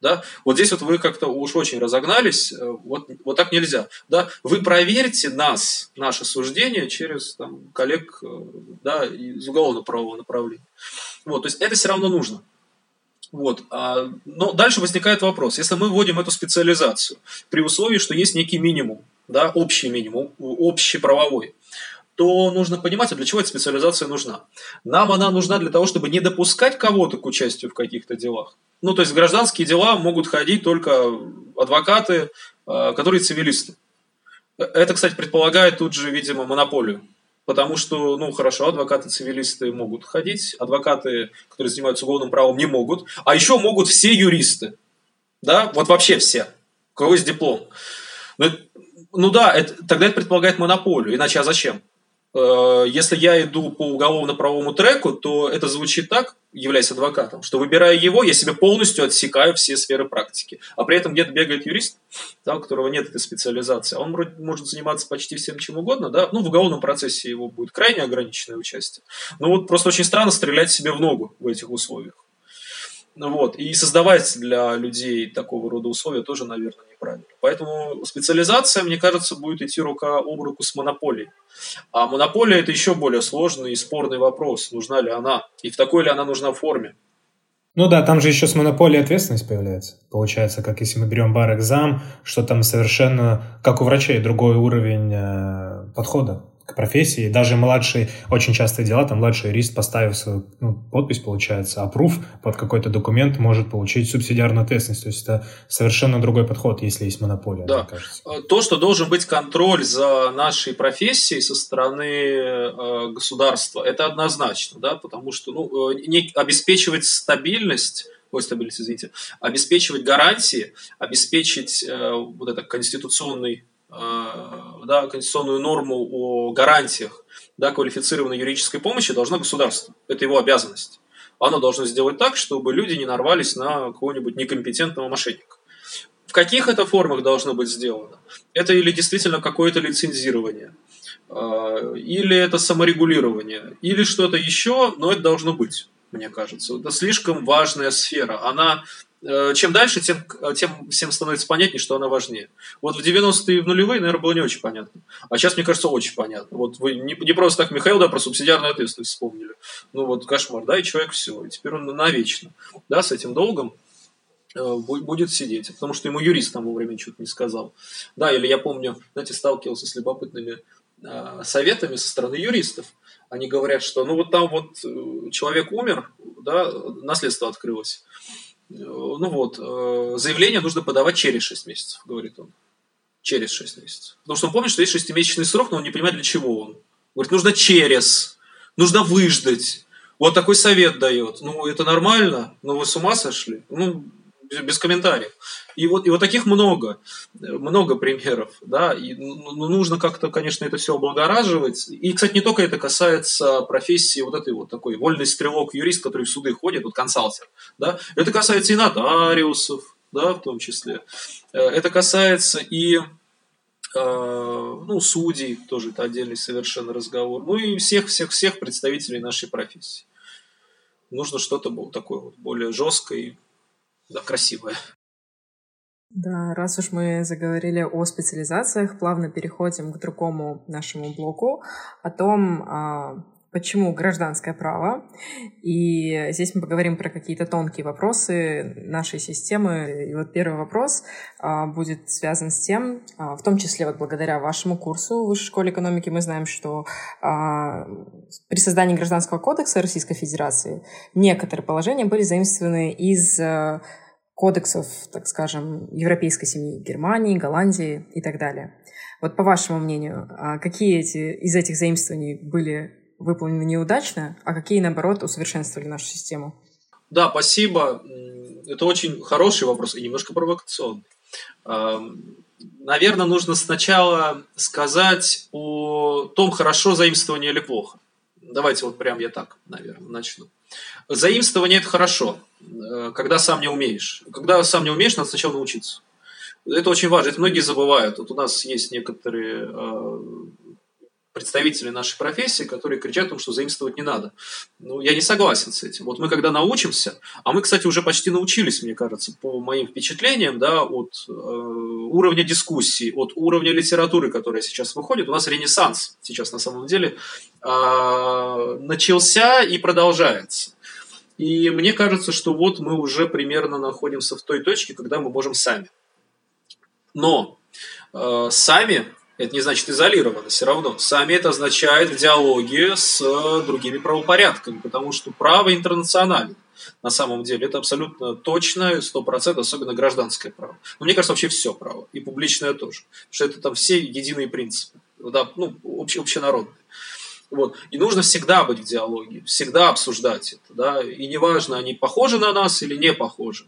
Speaker 3: да? Вот здесь вот вы как-то уж очень разогнались, э, вот, вот так нельзя. Да? Вы проверьте нас, наше суждение через там, коллег э, да, из уголовно-правового направления. Вот, то есть это все равно нужно. Вот. А, но дальше возникает вопрос. Если мы вводим эту специализацию при условии, что есть некий минимум, да, общий минимум, общий правовой, то нужно понимать, а для чего эта специализация нужна. Нам она нужна для того, чтобы не допускать кого-то к участию в каких-то делах. Ну, то есть гражданские дела могут ходить только адвокаты, а, которые цивилисты. Это, кстати, предполагает тут же, видимо, монополию. Потому что, ну, хорошо, адвокаты-цивилисты могут ходить, адвокаты, которые занимаются уголовным правом, не могут. А еще могут все юристы. Да, вот вообще все. У кого есть диплом. Ну, ну да, это, тогда это предполагает монополию. Иначе а зачем? Э, если я иду по уголовно-правовому треку, то это звучит так, являясь адвокатом, что выбирая его, я себе полностью отсекаю все сферы практики. А при этом где-то бегает юрист, да, у которого нет этой специализации. Он может заниматься почти всем чем угодно, да, ну, в уголовном процессе его будет крайне ограниченное участие. Но вот просто очень странно стрелять себе в ногу в этих условиях. Ну вот. И создавать для людей такого рода условия тоже, наверное, неправильно. Поэтому специализация, мне кажется, будет идти рука об руку с монополией. А монополия – это еще более сложный и спорный вопрос. Нужна ли она? И в такой ли она нужна форме?
Speaker 2: Ну да, там же еще с монополией ответственность появляется. Получается, как если мы берем бар-экзам, что там совершенно, как у врачей, другой уровень э, подхода к профессии. Даже младший, очень частые дела, там младший юрист, поставив свою ну, подпись, получается, опруф под какой-то документ, может получить субсидиарную ответственность. То есть это совершенно другой подход, если есть монополия,
Speaker 3: да. кажется. Э, то, что должен быть контроль за нашей профессией со стороны э, государства, это однозначно, да, потому что ну, э, не, обеспечивать стабильность ой, стабильность, извините, обеспечивать гарантии, обеспечить э, вот это конституционный да, конституционную норму о гарантиях да, квалифицированной юридической помощи должно государство. Это его обязанность. Оно должно сделать так, чтобы люди не нарвались на какого-нибудь некомпетентного мошенника. В каких это формах должно быть сделано? Это или действительно какое-то лицензирование, э, или это саморегулирование, или что-то еще, но это должно быть, мне кажется. Это слишком важная сфера. Она Э, чем дальше, тем, тем всем становится понятнее, что она важнее. Вот в 90-е и в нулевые, наверное, было не очень понятно. А сейчас, мне кажется, очень понятно. Вот вы не, не просто так Михаил, да, про субсидиарную ответственность вспомнили. Ну вот кошмар, да, и человек все. И теперь он навечно, да, с этим долгом э, будет сидеть, потому что ему юрист там вовремя что-то не сказал. Да, или я помню, знаете, сталкивался с любопытными э, советами со стороны юристов. Они говорят, что ну вот там вот человек умер, да, наследство открылось. Ну вот, э, заявление нужно подавать через 6 месяцев, говорит он. Через 6 месяцев. Потому что он помнит, что есть шестимесячный срок, но он не понимает, для чего он. Говорит, нужно через, нужно выждать. Вот такой совет дает. Ну, это нормально? Ну, вы с ума сошли? Ну, без комментариев. И вот, и вот таких много, много примеров, да, и ну, ну, нужно как-то, конечно, это все облагораживать. И, кстати, не только это касается профессии вот этой вот такой вольный стрелок, юрист, который в суды ходит, вот консалтер, да, это касается и нотариусов, да, в том числе. Э, это касается и э, ну, судей, тоже это отдельный совершенно разговор, ну и всех-всех-всех представителей нашей профессии. Нужно что-то такое вот более жесткое да, красивое.
Speaker 1: Да, раз уж мы заговорили о специализациях, плавно переходим к другому нашему блоку, о том, а, почему гражданское право. И здесь мы поговорим про какие-то тонкие вопросы нашей системы. И вот первый вопрос а, будет связан с тем, а, в том числе вот благодаря вашему курсу в Высшей школе экономики мы знаем, что при создании Гражданского кодекса Российской Федерации некоторые положения были заимствованы из кодексов, так скажем, европейской семьи, Германии, Голландии и так далее. Вот по вашему мнению, а какие эти, из этих заимствований были выполнены неудачно, а какие, наоборот, усовершенствовали нашу систему?
Speaker 3: Да, спасибо. Это очень хороший вопрос и немножко провокационный. Наверное, нужно сначала сказать о том, хорошо заимствование или плохо. Давайте вот прям я так, наверное, начну. Заимствование – это хорошо, э, когда сам не умеешь. Когда сам не умеешь, надо сначала научиться. Это очень важно, это многие забывают. Вот у нас есть некоторые э, представители нашей профессии, которые кричат о том, что заимствовать не надо. Ну, я не согласен с этим. Вот мы когда научимся, а мы, кстати, уже почти научились, мне кажется, по моим впечатлениям, да, от э, уровня дискуссий, от уровня литературы, которая сейчас выходит, у нас ренессанс сейчас на самом деле э, начался и продолжается. И мне кажется, что вот мы уже примерно находимся в той точке, когда мы можем сами. Но э, сами это не значит изолировано, все равно. Сами это означает в диалоге с другими правопорядками, потому что право интернационально. На самом деле это абсолютно точно, сто процентов, особенно гражданское право. Но мне кажется, вообще все право, и публичное тоже. Потому что это там все единые принципы, да, ну, обще, общенародные. Вот. И нужно всегда быть в диалоге, всегда обсуждать это. Да? И неважно, они похожи на нас или не похожи.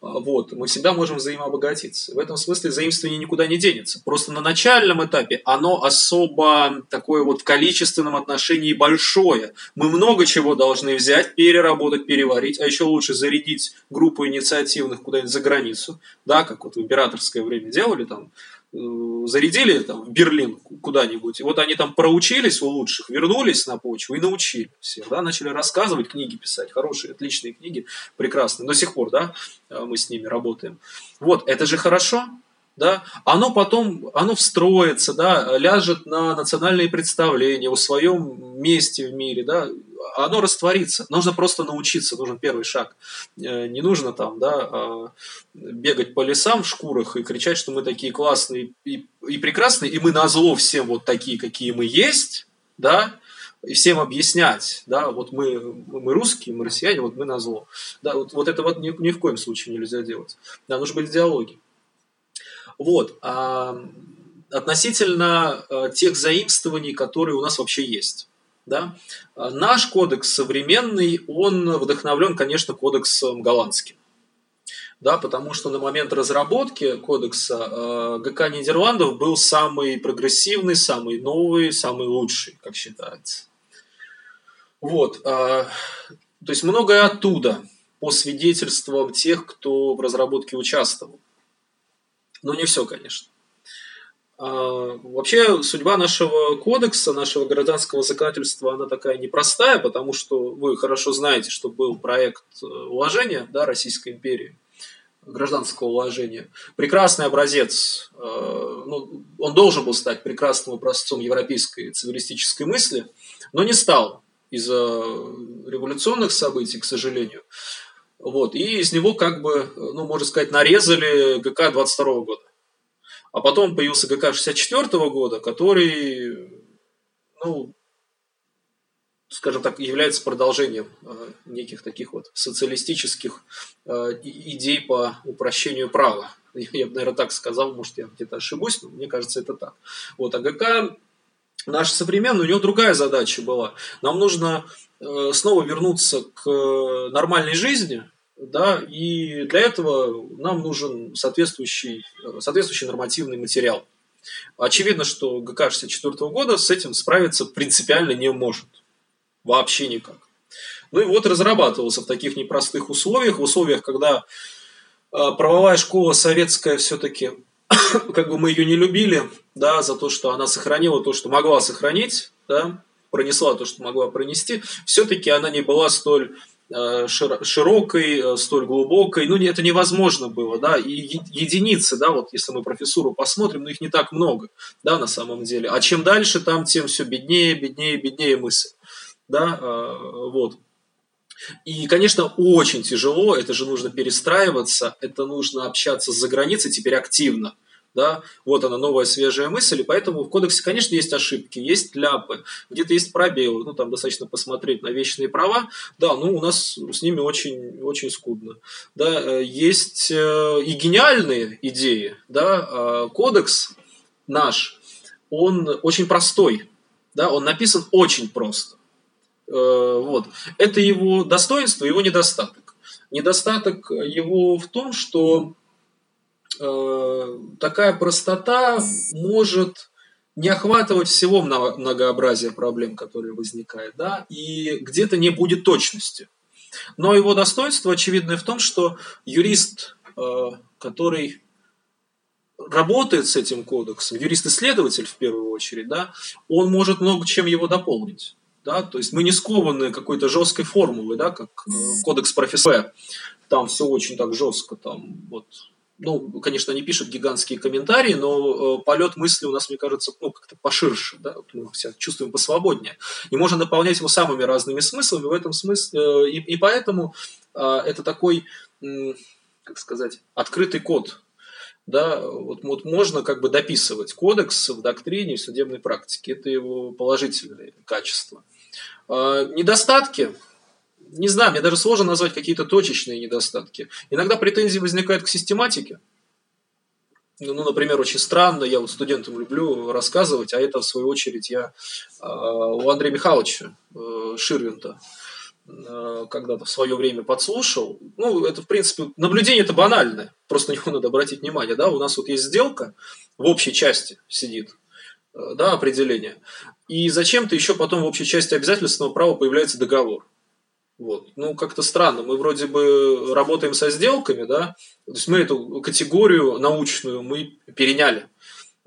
Speaker 3: А, вот, мы всегда можем взаимообогатиться. В этом смысле заимствование никуда не денется. Просто на начальном этапе оно особо такое вот в количественном отношении большое. Мы много чего должны взять, переработать, переварить, а еще лучше зарядить группу инициативных куда-нибудь за границу, да, как вот в императорское время делали там, зарядили там в Берлин куда-нибудь, и вот они там проучились у лучших, вернулись на почву и научили всех, да, начали рассказывать, книги писать, хорошие, отличные книги, прекрасные, до сих пор, да, э, мы с ними работаем. Вот, это же хорошо, да, оно потом, оно встроится, да, ляжет на национальные представления, в своем месте в мире, да, оно растворится. Нужно просто научиться, нужен первый шаг. Э, не нужно там, да, а, бегать по лесам в шкурах и кричать, что мы такие классные и, и прекрасные, и мы на зло всем вот такие, какие мы есть, да, и всем объяснять, да, вот мы, мы русские, мы россияне, вот мы на зло. Да, вот, вот это вот ни, ни в коем случае нельзя делать. Да, нужны быть диалоги. Вот. А относительно а, тех заимствований, которые у нас вообще есть. Да? А, наш кодекс современный, он вдохновлен, конечно, кодексом голландским. Да, потому что на момент разработки кодекса э, ГК Нидерландов был самый прогрессивный, самый новый, самый лучший, как считается. Вот, э, то есть многое оттуда, по свидетельствам тех, кто в разработке участвовал. Но не все, конечно. А, вообще судьба нашего кодекса, нашего гражданского законодательства, она такая непростая, потому что вы хорошо знаете, что был проект э, уложения да, Российской империи, гражданского уложения. Прекрасный образец, э, ну, он должен был стать прекрасным образцом европейской цивилистической мысли, но не стал из-за революционных событий, к сожалению. Вот, и из него как бы, ну, можно сказать, нарезали ГК 22 года. А потом появился ГК 64 года, который, ну, скажем так, является продолжением э, неких таких вот социалистических э, идей по упрощению права. (laughs) Я бы, наверное, так сказал, может, я где-то ошибусь, но мне кажется, это так. Вот, а ГК наш современный, у него другая задача была. Нам нужно снова вернуться к э, нормальной жизни, да, и для этого нам нужен соответствующий, э, соответствующий нормативный материал. Очевидно, что ГК 64 года с этим справиться принципиально не может. Вообще никак. Ну и вот разрабатывался в таких непростых условиях, в условиях, когда правовая школа советская все-таки, (coughs) как бы мы ее не любили, да, за то, что она сохранила то, что могла сохранить, да, пронесла то, что могла пронести, все-таки она не была столь э, широкой, э, столь глубокой, ну, это невозможно было, да, и единицы, да, вот если мы профессуру посмотрим, ну, их не так много, да, на самом деле, а чем дальше там, тем все беднее, беднее, беднее мысль, да, э, вот. И, конечно, очень тяжело, это же нужно перестраиваться, это нужно общаться за границей теперь активно – да, вот она новая свежая мысль, и поэтому в кодексе, конечно, есть ошибки, есть ляпы, где-то есть пробелы, ну, там достаточно посмотреть на вечные права, да, ну, у нас с ними очень, очень скудно, да, э, есть э, и гениальные идеи, да, а кодекс наш, он очень простой, да, он написан очень просто, э, вот, это его достоинство, его недостаток. Недостаток его в том, что Э, такая простота может не охватывать всего многообразия проблем, которые возникают, да, и где-то не будет точности. Но его достоинство очевидное в том, что юрист, э, который работает с этим кодексом, юрист-исследователь в первую очередь, да, он может много чем его дополнить. Да? То есть мы не скованы какой-то жесткой формулой, да, как э, кодекс профессора. Там все очень так жестко, там вот ну, конечно, они пишут гигантские комментарии, но э, полет мысли у нас, мне кажется, ну, как-то поширше, да, вот мы себя чувствуем посвободнее. И можно наполнять его самыми разными смыслами в этом смысле, э, и, и поэтому э, это такой, как сказать, открытый код, да, вот, вот можно как бы дописывать кодекс в доктрине, в судебной практике, это его положительные качества. Недостатки, не знаю, мне даже сложно назвать какие-то точечные недостатки. Иногда претензии возникают к систематике. Ну, ну, например, очень странно, я вот студентам люблю рассказывать, а это, в свою очередь, я э, у Андрея Михайловича э, Ширвинта э, когда-то в свое время подслушал. Ну, это, в принципе, наблюдение это банальное. Просто на него надо обратить внимание. Да? У нас вот есть сделка, в общей части сидит, э, да, определение. И зачем-то еще потом в общей части обязательственного права появляется договор. Вот. Ну, как-то странно. Мы вроде бы работаем со сделками, да, то есть мы эту категорию научную мы переняли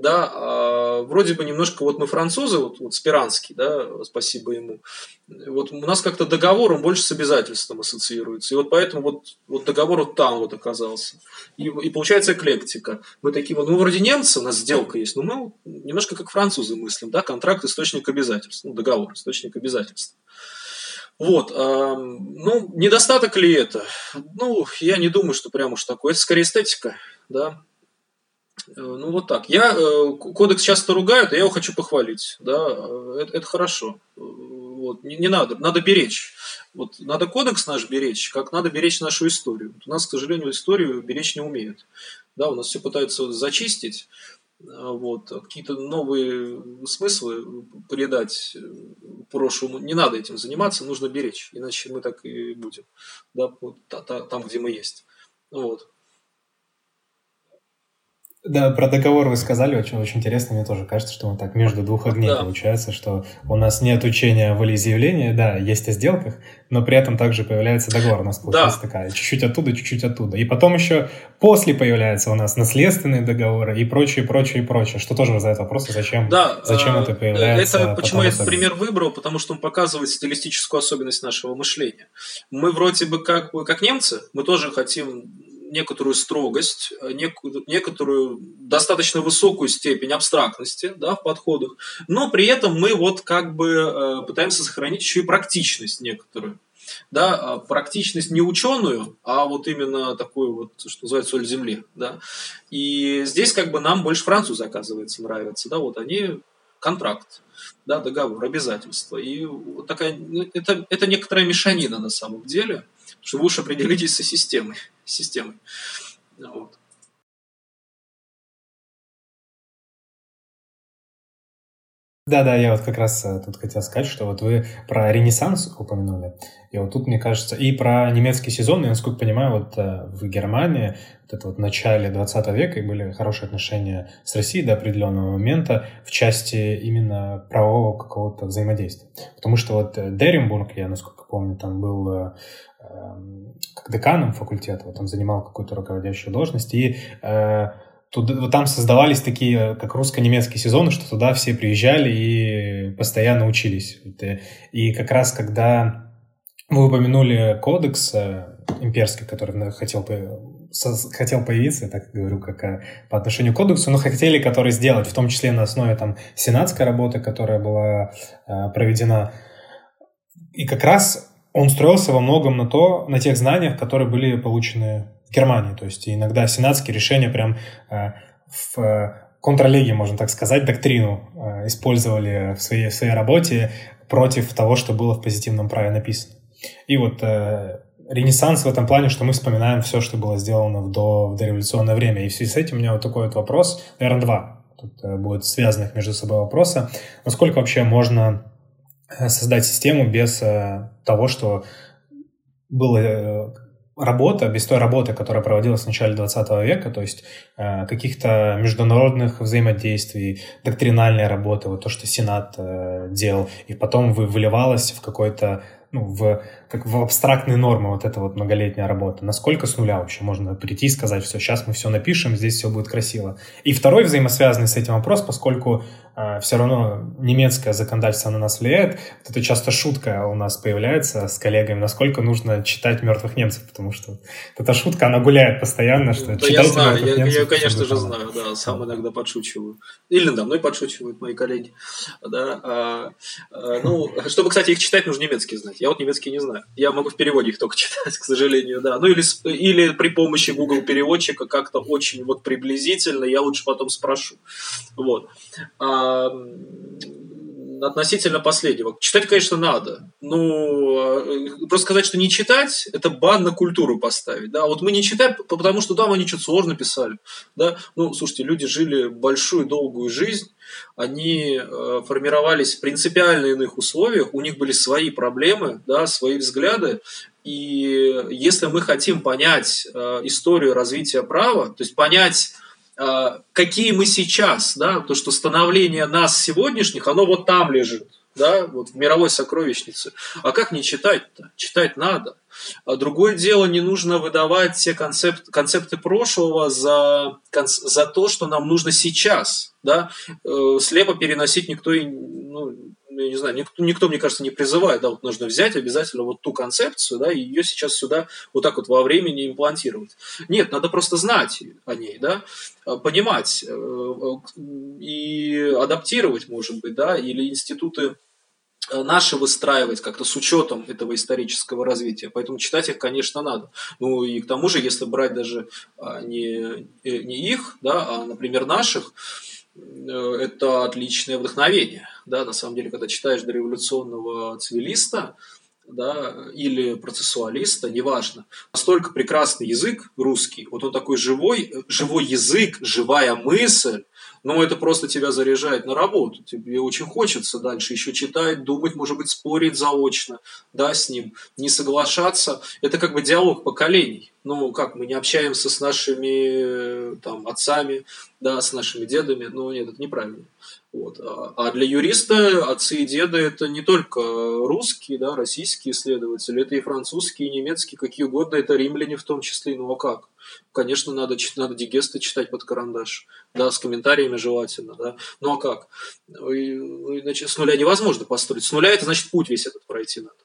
Speaker 3: да, а вроде бы немножко вот мы французы, вот, вот Спиранский, да, спасибо ему, вот у нас как-то договор, он больше с обязательством ассоциируется, и вот поэтому вот, вот договор вот там вот оказался, и, и получается эклектика. Мы такие вот, ну вроде немцы, у нас сделка есть, но мы немножко как французы мыслим, да, контракт источник обязательств, ну договор источник обязательств. Вот, э, ну, недостаток ли это? Ну, я не думаю, что прям уж такое. Это скорее эстетика, да. Э, ну, вот так. Я, э, кодекс часто ругают, и я его хочу похвалить. Да, э, это, это хорошо. Вот, не, не надо, надо беречь. Вот, надо кодекс наш беречь, как надо беречь нашу историю. Вот у нас, к сожалению, историю беречь не умеют. Да, у нас все пытаются зачистить, вот, какие-то новые смыслы придать прошлому. Не надо этим заниматься, нужно беречь, иначе мы так и будем, да, вот, там, где мы есть. Вот.
Speaker 2: Да, про договор вы сказали, очень, очень интересно, мне тоже кажется, что он так между двух огней да. получается, что у нас нет учения волеизъявления, да, есть о сделках, но при этом также появляется договор, у нас получается да. такая, чуть-чуть оттуда, чуть-чуть оттуда. И потом еще после появляется у нас наследственные договоры и прочее, прочее, прочее, что тоже вызывает вопрос, зачем, да, зачем это появляется.
Speaker 3: Это почему я этот пример выбрал, потому что он показывает стилистическую особенность нашего мышления. Мы вроде бы как, как немцы, мы тоже хотим некоторую строгость, э, некоторую достаточно высокую степень абстрактности да, в подходах, но при этом мы вот как бы э, пытаемся сохранить еще и практичность некоторую. Да, а практичность не ученую, а вот именно такую вот, что называется, соль земли. Да. И здесь как бы нам больше французы, оказывается, нравятся. Да, вот они контракт, да, договор, обязательства. И вот такая, ну, это, это некоторая мешанина на самом деле, что вы уж определитесь со системой системой. Вот.
Speaker 2: Да-да, я вот как раз э, тут хотел сказать, что вот вы про Ренессанс упомянули, и вот тут, мне кажется, и про немецкий сезон, я, насколько понимаю, вот э, в Германии вот это вот в начале 20 века и были хорошие отношения с Россией до определенного момента в части именно правового какого-то взаимодействия. Потому что вот э, Деренбург, я, насколько помню, там был Эм, как деканом факультета, вот он занимал какую-то руководящую должность, и туда, вот там создавались такие, как русско-немецкие сезоны, что туда все приезжали и постоянно учились. Э, и как раз когда вы упомянули кодекс э, имперский, который хотел, хотел появиться, я так говорю, как э, по отношению к кодексу, но хотели который сделать, в том числе на основе там сенатской работы, которая была э, проведена. И как раз он строился во многом на то, на тех знаниях, которые были получены Германии. То есть иногда сенатские решения прям э, в э, контролеге, можно так сказать, доктрину э, использовали в своей, в своей работе против того, что было в позитивном праве написано. И вот Ренессанс в этом плане, что мы вспоминаем все, что было сделано в, до, в дореволюционное время. И в связи с этим у меня вот такой вот вопрос, наверное, два. Тут будет связанных между собой вопроса. Насколько вообще можно создать систему без того, что была э, работа, без той работы, которая проводилась в начале 20 века, то есть каких-то международных взаимодействий, доктринальной работы, вот то, что Сенат делал, и потом выливалось в какой-то ну, в, как в абстрактные нормы вот эта вот многолетняя работа. Насколько с нуля вообще можно прийти и сказать, все, сейчас мы все напишем, здесь все будет красиво. И второй взаимосвязанный с этим вопрос, поскольку э, все равно немецкое законодательство на нас влияет, вот это часто шутка у нас появляется с коллегами, насколько нужно читать мертвых немцев, потому что эта шутка, она гуляет постоянно, что
Speaker 3: да я знаю, я, немцев, я, конечно же знаю, да, сам иногда подшучиваю. Или надо мной подшучивают мои коллеги. Да, а, а, ну, чтобы, кстати, их читать, нужно немецкий знать. Я вот немецкий не знаю. Я могу в переводе их только (laughs) читать, к сожалению, да. Ну или, или при помощи Google переводчика как-то очень вот приблизительно, я лучше потом спрошу. Вот. А, относительно последнего. Читать, конечно, надо. Ну, просто сказать, что не читать, это бан на культуру поставить. Да? Вот мы не читаем, потому что там они что-то сложно писали. Да? Ну, слушайте, люди жили большую, долгую жизнь, они э, формировались в принципиально иных условиях, у них были свои проблемы, да, свои взгляды, и если мы хотим понять э, историю развития права, то есть понять э, какие мы сейчас, да, то, что становление нас сегодняшних, оно вот там лежит, да, вот в мировой сокровищнице. А как не читать-то? Читать надо. А другое дело, не нужно выдавать все концепт, концепты прошлого за, за то, что нам нужно сейчас. Да? Э, слепо переносить никто и, ну, я не знаю, никто, никто, мне кажется, не призывает, да, вот нужно взять обязательно вот ту концепцию, да, и ее сейчас сюда вот так вот во времени имплантировать. Нет, надо просто знать о ней, да, а, понимать э, и адаптировать, может быть, да, или институты э, наши выстраивать как-то с учетом этого исторического развития. Поэтому читать их, конечно, надо. Ну и к тому же, если брать даже а, не, э, не их, да, а, например, наших, это отличное вдохновение. Да, на самом деле, когда читаешь дореволюционного цивилиста, да, или процессуалиста, неважно. Настолько прекрасный язык русский, вот он такой живой, живой язык, живая мысль, но это просто тебя заряжает на работу. Тебе очень хочется дальше еще читать, думать, может быть, спорить заочно да, с ним, не соглашаться. Это как бы диалог поколений. Ну, как, мы не общаемся с нашими там, отцами, да, с нашими дедами, но нет, это неправильно. Вот. А, а для юриста отцы и деды это не только русские, да, российские исследователи, это и французские, и немецкие, какие угодно, это римляне в том числе, ну а как? Конечно, надо, надо дигесты читать под карандаш, да, с комментариями желательно, да. Ну а как? Иначе с нуля невозможно построить. С нуля это значит путь весь этот пройти надо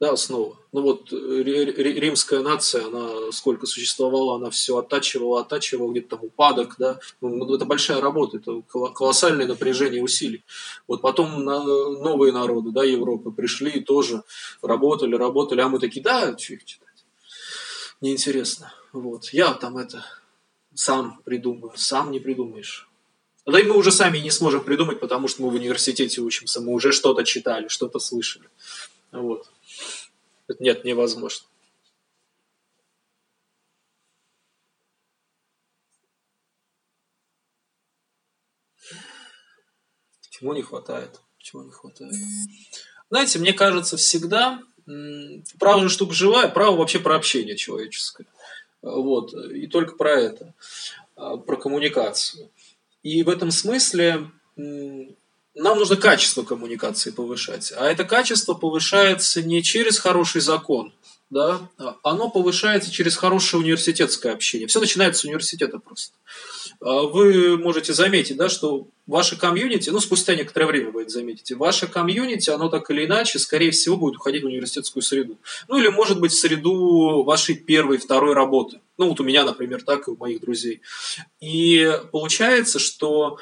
Speaker 3: да, снова. Ну вот э, римская нация, она сколько существовала, она все оттачивала, оттачивала, где-то там упадок, да. Ну, это большая работа, это колоссальное напряжение усилий. Вот потом новые народы, да, Европы пришли и тоже работали, работали, а мы такие, да, что их читать? Неинтересно. Вот. Я там это сам придумаю, сам не придумаешь. Да и мы уже сами не сможем придумать, потому что мы в университете учимся, мы уже что-то читали, что-то слышали. Вот. Нет, невозможно. Чего не хватает? Чего не хватает? Знаете, мне кажется, всегда право же штука живая, право вообще про общение человеческое. Вот. И только про это, а, про коммуникацию. И в этом смысле нам нужно качество коммуникации повышать. А это качество повышается не через хороший закон, да, а оно повышается через хорошее университетское общение. Все начинается с университета просто. А вы можете заметить, да, что ваше комьюнити, ну, спустя некоторое время вы это заметите, ваше комьюнити, оно так или иначе, скорее всего, будет уходить в университетскую среду. Ну, или, может быть, в среду вашей первой, второй работы. Ну, вот у меня, например, так и у моих друзей. И получается, что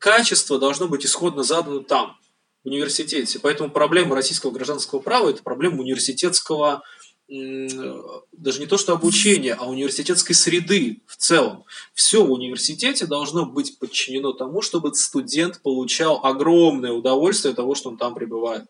Speaker 3: качество должно быть исходно задано там, в университете. Поэтому проблема российского гражданского права – это проблема университетского даже не то что обучения, а университетской среды в целом. Все в университете должно быть подчинено тому, чтобы студент получал огромное удовольствие от того, что он там пребывает.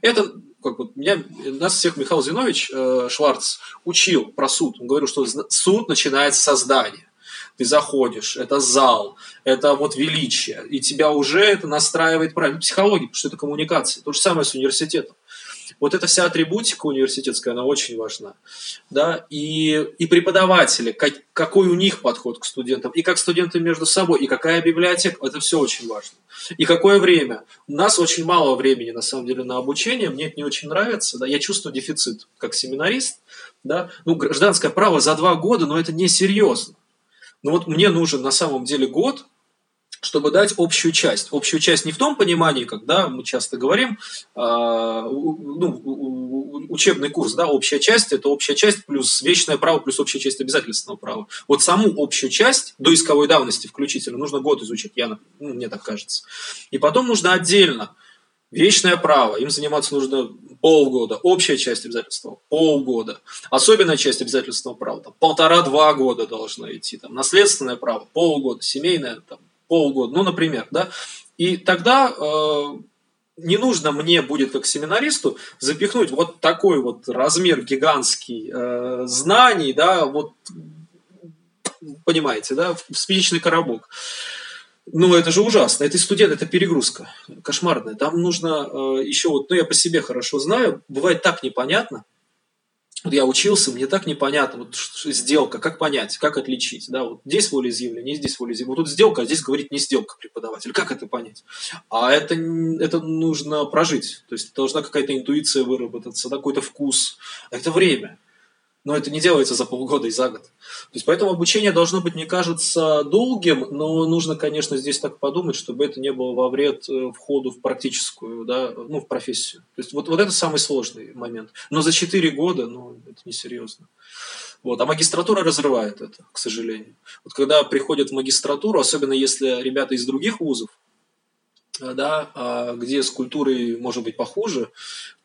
Speaker 3: Это, как вот меня, нас всех Михаил Зинович э, Шварц учил про суд. Он говорил, что суд начинается с создания ты заходишь, это зал, это вот величие, и тебя уже это настраивает правильно. Психология, потому что это коммуникация. То же самое с университетом. Вот эта вся атрибутика университетская, она очень важна. Да? И, и преподаватели, как, какой у них подход к студентам, и как студенты между собой, и какая библиотека, это все очень важно. И какое время. У нас очень мало времени, на самом деле, на обучение, мне это не очень нравится. Да? Я чувствую дефицит как семинарист. Да? Ну, гражданское право за два года, но это не серьезно. Но вот мне нужен на самом деле год, чтобы дать общую часть. Общую часть не в том понимании, когда мы часто говорим, э, ну, учебный курс, да, общая часть – это общая часть плюс вечное право плюс общая часть обязательственного права. Вот саму общую часть, до исковой давности включительно, нужно год изучить, я, ну, мне так кажется. И потом нужно отдельно вечное право, им заниматься нужно полгода, общая часть обязательства полгода, особенная часть обязательственного права полтора-два года должна идти, там, наследственное право полгода, семейное там, полгода, ну, например, да, и тогда э, не нужно мне будет как семинаристу запихнуть вот такой вот размер гигантский э, знаний, да, вот понимаете, да, в спичечный коробок. Ну, это же ужасно. Это студент, это перегрузка. Кошмарная. Там нужно э, еще вот, ну, я по себе хорошо знаю, бывает так непонятно, вот я учился, мне так непонятно, вот сделка, как понять, как отличить, да, вот здесь волеизъявление, здесь волеизъявление, вот тут сделка, а здесь говорит не сделка преподаватель, как это понять? А это, это нужно прожить, то есть должна какая-то интуиция выработаться, да, какой-то вкус, это время, но это не делается за полгода и за год. То есть поэтому обучение должно быть, мне кажется, долгим, но нужно, конечно, здесь так подумать, чтобы это не было во вред э, входу в практическую, да, ну, в профессию. То есть вот, вот это самый сложный момент. Но за 4 года, ну, это несерьезно. Вот. А магистратура разрывает это, к сожалению. Вот когда приходят в магистратуру, особенно если ребята из других вузов, э, да, а где с культурой может быть похуже,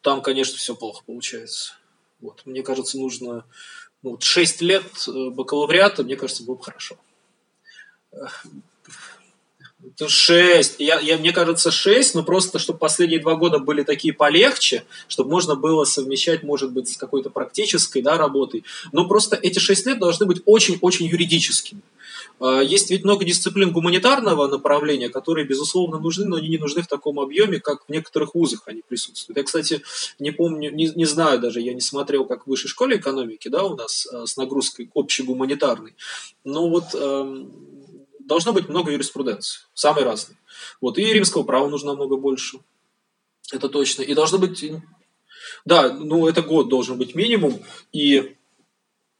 Speaker 3: там, конечно, все плохо получается. Вот. Мне кажется, нужно ну, вот 6 лет э, бакалавриата, мне кажется, было бы хорошо. Это 6. Я, я, мне кажется, 6, но просто, чтобы последние два года были такие полегче, чтобы можно было совмещать, может быть, с какой-то практической да, работой. Но просто эти 6 лет должны быть очень-очень юридическими. А, есть ведь много дисциплин гуманитарного направления, которые, безусловно, нужны, но они не нужны в таком объеме, как в некоторых вузах они присутствуют. Я, кстати, не помню, не, не знаю даже, я не смотрел, как в высшей школе экономики, да, у нас а, с нагрузкой общегуманитарной. Но вот э, должно быть много юриспруденции, самой разной. Вот, и римского права нужно намного больше. Это точно. И должно быть... Да, ну, это год должен быть минимум. И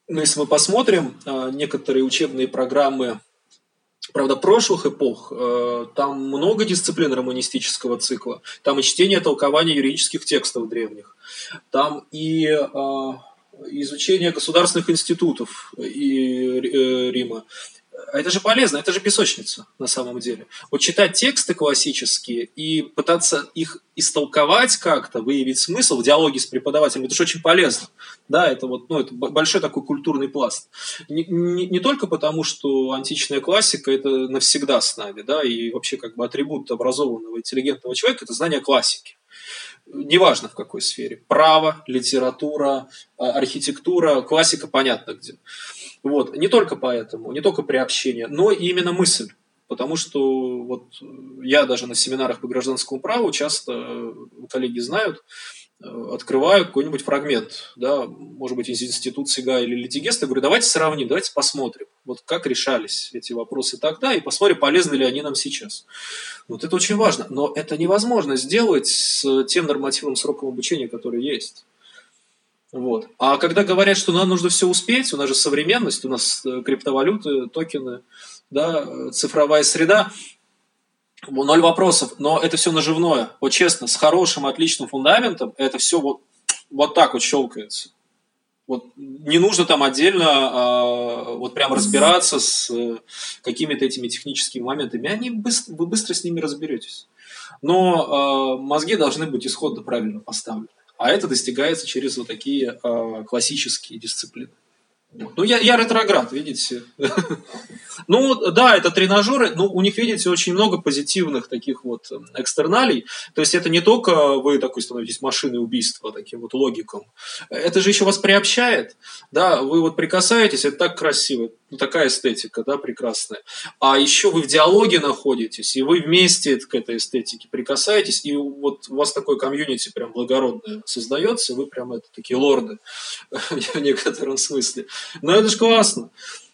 Speaker 3: ну, если мы посмотрим э, некоторые учебные программы, правда, прошлых эпох, э, там много дисциплин романистического цикла. Там и чтение, толкование юридических текстов древних. Там и э, изучение государственных институтов и Рима. А это же полезно, это же песочница на самом деле. Вот читать тексты классические и пытаться их истолковать как-то, выявить смысл в диалоге с преподавателем, это же очень полезно. Да, это вот, ну, это большой такой культурный пласт. Не, не, не только потому, что античная классика это навсегда с нами, да, и вообще как бы атрибут образованного, интеллигентного человека это знание классики неважно в какой сфере. Право, литература, а, архитектура, классика понятно где. Вот. Не только поэтому, не только приобщение, но и именно мысль. Потому что вот я даже на семинарах по гражданскому праву часто, э, коллеги знают, э, открываю какой-нибудь фрагмент, да, может быть, из институции ГА или Литигеста, говорю, давайте сравним, давайте посмотрим, вот как решались эти вопросы тогда, и посмотрим, полезны ли они нам сейчас. Вот это очень важно, но это невозможно сделать с тем нормативным сроком обучения, который есть. Вот. А когда говорят, что нам нужно все успеть, у нас же современность, у нас э, криптовалюты, токены, да, цифровая среда, ноль вопросов, но это все наживное. Вот честно, с хорошим, отличным фундаментом это все вот, вот так вот щелкается. Вот не нужно там отдельно а, вот прям разбираться с э, какими-то этими техническими моментами. Они быстро, вы быстро с ними разберетесь. Но а, мозги должны быть исходно правильно поставлены. А это достигается через вот такие э, классические дисциплины. Ну, я, я ретроград, видите. ну, да, это тренажеры, но у них, видите, очень много позитивных таких вот эм, экстерналей. То есть это не только вы такой становитесь машиной убийства, таким вот логиком. Это же еще вас приобщает. Да, вы вот прикасаетесь, это так красиво, ну, такая эстетика, да, прекрасная. А еще вы в диалоге находитесь, и вы вместе к этой эстетике прикасаетесь, и вот у вас такой комьюнити прям благородное создается, вы прям это такие лорды (laughs) в некотором смысле. Но это же классно.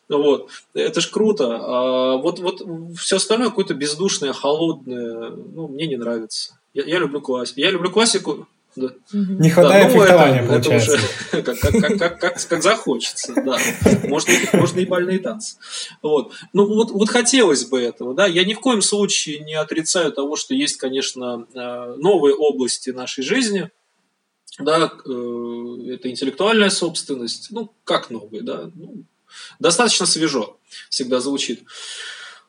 Speaker 3: Вот. Это ж круто. А вот, вот все остальное какое-то бездушное, холодное, ну, мне не нравится. Я, я люблю классику. Я люблю классику. Да.
Speaker 2: Не хватает да, ну, фехтования, это, получается. Это
Speaker 3: уже, (laughs) как, как, как, как, как, как захочется, да. Можно, можно и бальные танцы. Вот. Ну, вот, вот хотелось бы этого, да. Я ни в коем случае не отрицаю того, что есть, конечно, э, новые области нашей жизни, да, э, это интеллектуальная собственность, ну, как новые, да, ну, достаточно свежо всегда звучит.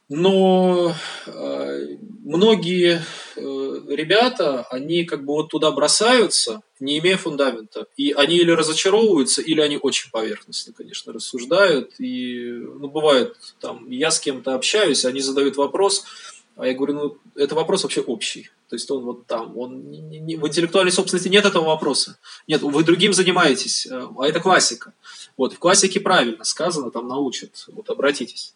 Speaker 3: Но э, многие э, ребята, они как бы вот туда бросаются, не имея фундамента. И они или разочаровываются, или они очень поверхностно, конечно, рассуждают. И, ну, бывает, там, я с кем-то общаюсь, они задают вопрос, а я говорю, ну, это вопрос вообще общий. То есть он вот там, он не, не, в интеллектуальной собственности нет этого вопроса. Нет, вы другим занимаетесь, э, а это классика. Вот, в классике правильно сказано, там научат, вот обратитесь.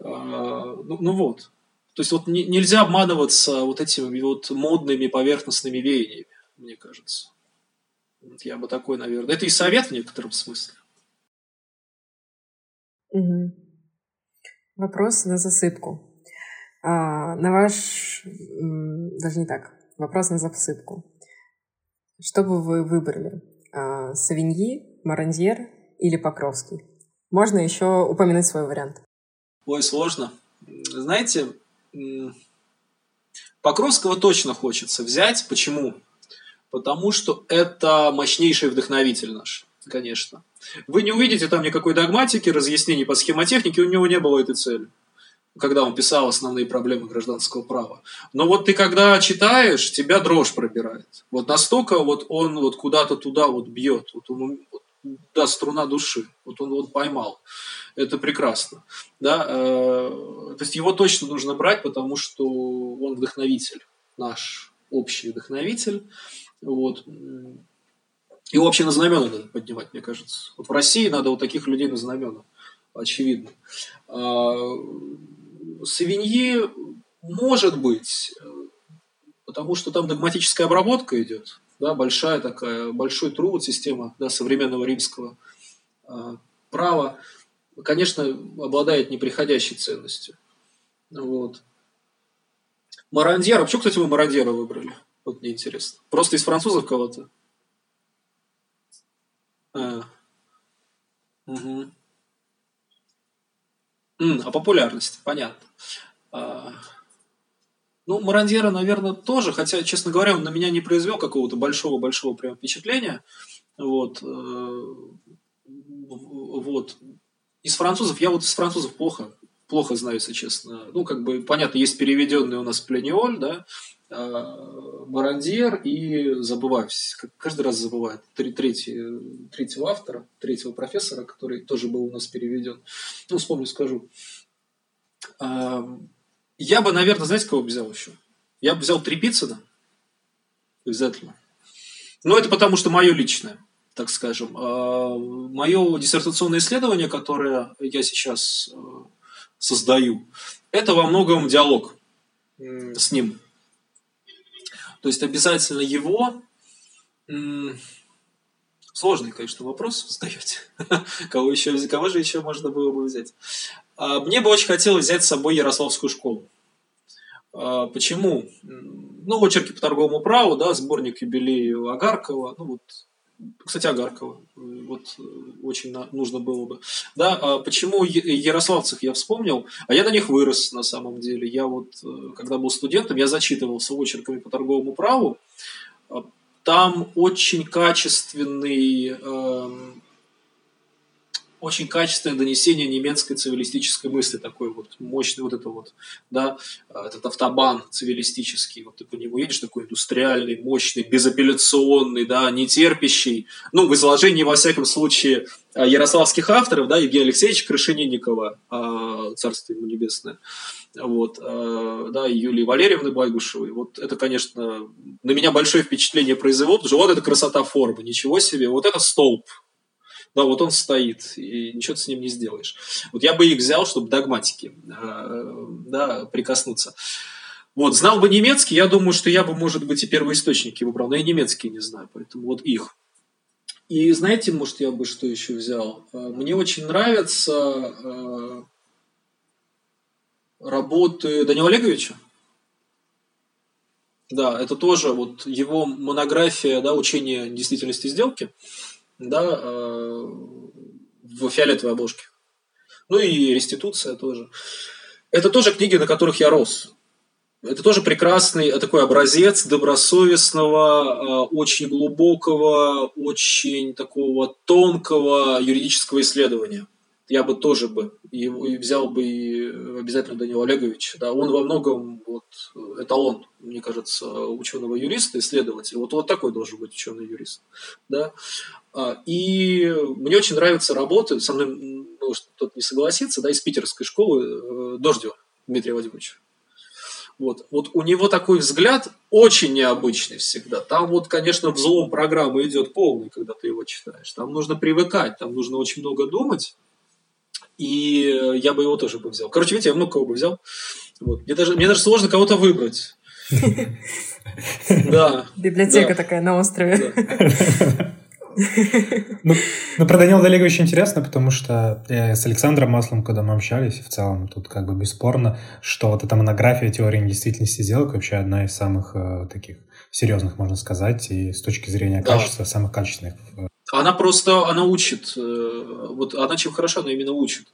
Speaker 3: А, ну, ну вот. То есть вот не, нельзя обманываться вот этими вот модными поверхностными веяниями, мне кажется. Я бы такой, наверное. Это и совет в некотором смысле.
Speaker 1: Угу. Вопрос на засыпку. А, на ваш... Даже не так. Вопрос на засыпку. Что бы вы выбрали? А, Савиньи, Мараньер или Покровский? Можно еще упомянуть свой вариант.
Speaker 3: Ой, сложно. Знаете, Покровского точно хочется взять. Почему? Потому что это мощнейший вдохновитель наш, конечно. Вы не увидите там никакой догматики, разъяснений по схемотехнике, у него не было этой цели когда он писал основные проблемы гражданского права. Но вот ты когда читаешь, тебя дрожь пробирает. Вот настолько вот он вот куда-то туда вот бьет. Вот он, вот, да, струна души. Вот он вот поймал. Это прекрасно. Да? Э, то есть его точно нужно брать, потому что он вдохновитель. Наш общий вдохновитель. Вот. И вообще на знамена надо поднимать, мне кажется. Вот в России надо вот таких людей на знамена. Очевидно. А, Савиньи может быть, потому что там догматическая обработка идет, да, большая такая, большой труд, система да, современного римского э, права, конечно, обладает неприходящей ценностью. Вот. Марандьер, а почему, кстати, вы Марандьера выбрали? Вот мне интересно. Просто из французов кого-то? А. Угу. М, а популярность, понятно. А, ну, Марандьера, наверное, тоже, хотя, честно говоря, он на меня не произвел какого-то большого-большого прям впечатления. Вот. Э, вот. Из французов, я вот из французов плохо, плохо знаю, если честно. Ну, как бы, понятно, есть переведенный у нас Плениоль, да, а, Барандьер и забываю, каждый раз забываю, третий, третьего автора, третьего профессора, который тоже был у нас переведен. Ну, вспомню, скажу. А, я бы, наверное, знаете, кого взял еще? Я бы взял Трепицына. Обязательно. Но это потому, что мое личное, так скажем. А, мое диссертационное исследование, которое я сейчас э, создаю, это во многом диалог с ним. То есть обязательно его... Сложный, конечно, вопрос (laughs) задаете. кого, еще, кого же еще можно было бы взять? А, мне бы очень хотелось взять с собой Ярославскую школу. А, почему? Ну, очерки по торговому праву, да, сборник юбилею Агаркова, ну вот кстати, Агаркова. Вот э, очень нужно было бы. Да, а почему ярославцев я вспомнил? А я на них вырос на самом деле. Я вот, э, когда был студентом, я зачитывался очерками по торговому праву. А там очень качественный эм, очень качественное донесение немецкой цивилистической мысли, такой вот мощный вот это вот, да, а, этот автобан цивилистический, вот ты по нему едешь, такой индустриальный, мощный, безапелляционный, да, нетерпящий, ну, в изложении, во всяком случае, а, ярославских авторов, да, Евгения Алексеевича Крашенинникова, а, царство ему небесное, вот, да, и Юлии Валерьевны Байгушевой, вот это, конечно, на меня большое впечатление произвело, потому что вот это красота формы, ничего себе, вот это столб, да, вот он стоит, и ничего ты с ним не сделаешь. Вот я бы их взял, чтобы догматики э, да, прикоснуться. Вот, знал бы немецкий, я думаю, что я бы, может быть, и первоисточники выбрал, но я немецкий не знаю, поэтому вот их. И знаете, может, я бы что еще взял? Э, мне очень нравятся э, работы Данила Олеговича. Да, это тоже вот его монография, да, учение действительности сделки да, э, в фиолетовой обложке. Ну и реституция тоже. Это тоже книги, на которых я рос. Это тоже прекрасный такой образец добросовестного, э, очень глубокого, очень такого тонкого юридического исследования я бы тоже бы и, взял бы и обязательно Данила Олеговича. Да, он во многом вот, эталон, мне кажется, ученого юриста, исследователя. Вот, вот такой должен быть ученый юрист. Да? А, и мне очень нравятся работы, со мной может кто-то не согласится, да, из питерской школы э, Дождева Дмитрия Вадимовича. Вот, вот у него такой взгляд очень необычный всегда. Там вот, конечно, взлом программы идет полный, когда ты его читаешь. Там нужно привыкать, там нужно очень много думать. И я бы его тоже бы взял. Короче, видите, я много кого бы взял. Вот. Мне, даже, мне даже сложно кого-то выбрать. (laughs)
Speaker 1: Да. Библиотека такая на острове. (laughs)
Speaker 2: Ну, ну, про Данила Олеговича интересно, потому что я с Александром Маслом, когда мы общались, в целом тут как бы бесспорно, что вот эта монография теории недействительности сделок вообще одна из самых э, таких серьезных, можно сказать, и с точки зрения да. качества, самых качественных
Speaker 3: э, она просто, она учит, э, вот она чем хороша, она именно учит.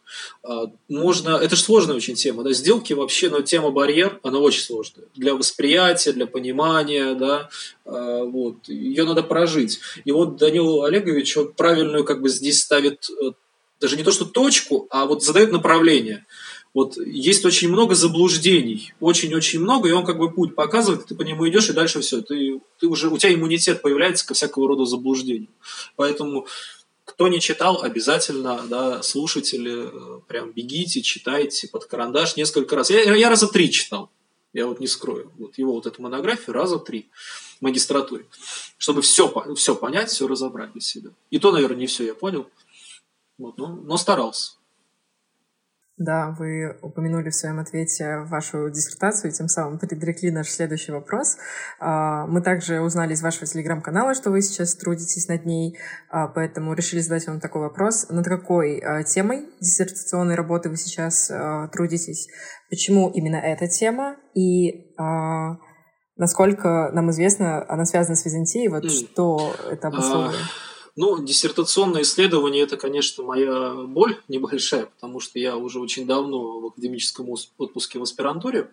Speaker 3: А, можно, это же сложная очень тема, да, сделки вообще, но тема барьер, она очень сложная. Для восприятия, для понимания, да, а, вот, ее надо прожить. И вот Данил Олегович, он правильную как бы здесь ставит э, даже не то, что точку, а вот задает направление – вот есть очень много заблуждений, очень-очень много, и он как бы путь показывает, ты по нему идешь, и дальше все, ты, ты уже, у тебя иммунитет появляется ко всякого рода заблуждениям. Поэтому кто не читал, обязательно, да, слушатели, э, прям бегите, читайте под карандаш несколько раз. Я, я раза три читал, я вот не скрою. Вот его вот эту монографию раза три в магистратуре, чтобы все, все понять, все разобрать для себя. И то, наверное, не все я понял, вот, но, но старался.
Speaker 1: Да, вы упомянули в своем ответе вашу диссертацию и тем самым предрекли наш следующий вопрос. А, мы также узнали из вашего телеграм-канала, что вы сейчас трудитесь над ней, а, поэтому решили задать вам такой вопрос. Над какой а, темой диссертационной работы вы сейчас трудитесь? Почему именно эта тема? И насколько нам известно, она связана с Византией? Вот что это обусловливает?
Speaker 3: Ну, диссертационное исследование – это, конечно, моя боль небольшая, потому что я уже очень давно в академическом отпуске в аспирантуре.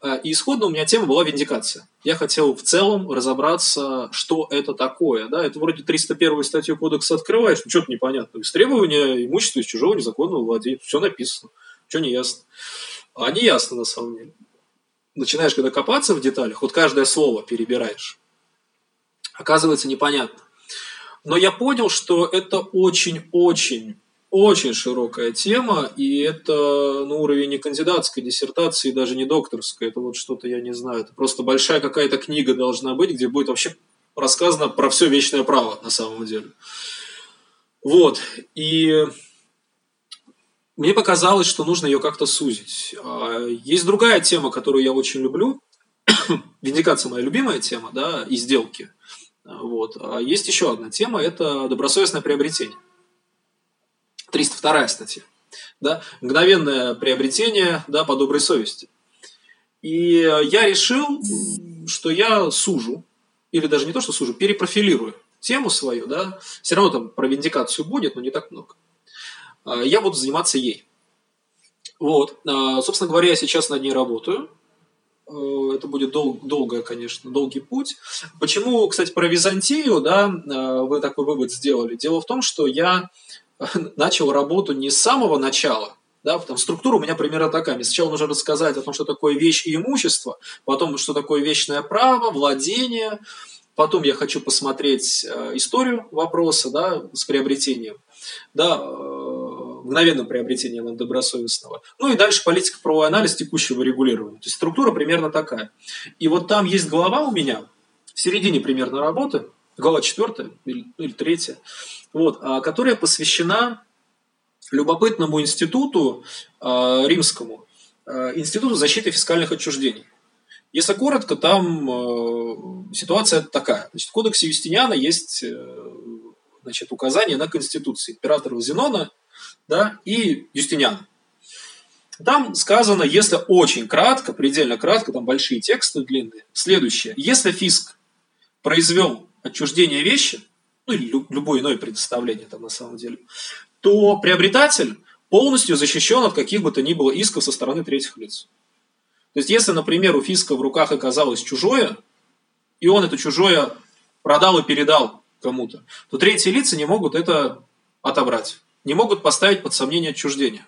Speaker 3: Э, и исходно у меня тема была виндикация. Я хотел в целом разобраться, что это такое. Да? Это вроде 301 статью кодекса открываешь, ну что-то непонятно. Истребование имущества из чужого незаконного владения. Все написано. Что не ясно. А не ясно на самом деле. Начинаешь, когда копаться в деталях, вот каждое слово перебираешь. Оказывается, непонятно. Но я понял, что это очень-очень очень широкая тема, и это ну, уровень не кандидатской диссертации, даже не докторской. Это вот что-то, я не знаю, это просто большая какая-то книга должна быть, где будет вообще рассказано про все вечное право на самом деле. Вот. И мне показалось, что нужно ее как-то сузить. А, есть другая тема, которую я очень люблю. (coughs) Виндикация моя любимая тема, да, и сделки – вот. А есть еще одна тема – это добросовестное приобретение. 302 статья. Да? Мгновенное приобретение да, по доброй совести. И я решил, что я сужу, или даже не то, что сужу, перепрофилирую тему свою. Да? Все равно там про виндикацию будет, но не так много. А, я буду заниматься ей. Вот. А, собственно говоря, я сейчас над ней работаю. Э, это будет дол- долгое, конечно, долгий путь. Почему, кстати, про Византию, да, э, вы такой вывод сделали? Дело в том, что я начал работу не с самого начала, да, там структура у меня примерно такая. Мне сначала нужно рассказать о том, что такое вещь и имущество, потом, что такое вечное право, владение, потом я хочу посмотреть э, историю вопроса, да, с приобретением, да, мгновенным приобретением добросовестного. Ну и дальше политика правовой анализ текущего регулирования. То есть структура примерно такая. И вот там есть глава у меня, в середине примерно работы, глава четвертая или, или третья, вот, а, которая посвящена любопытному институту э, римскому, э, институту защиты фискальных отчуждений. Если коротко, там э, ситуация такая. Значит, в кодексе Юстиниана есть э, значит, указание на Конституции императора Зенона да, и Юстиниан. Там сказано, если очень кратко, предельно кратко, там большие тексты длинные, следующее. Если фиск произвел отчуждение вещи, ну или любое иное предоставление там на самом деле, то приобретатель полностью защищен от каких бы то ни было исков со стороны третьих лиц. То есть, если, например, у фиска в руках оказалось чужое, и он это чужое продал и передал кому-то, то третьи лица не могут это отобрать не могут поставить под сомнение отчуждение.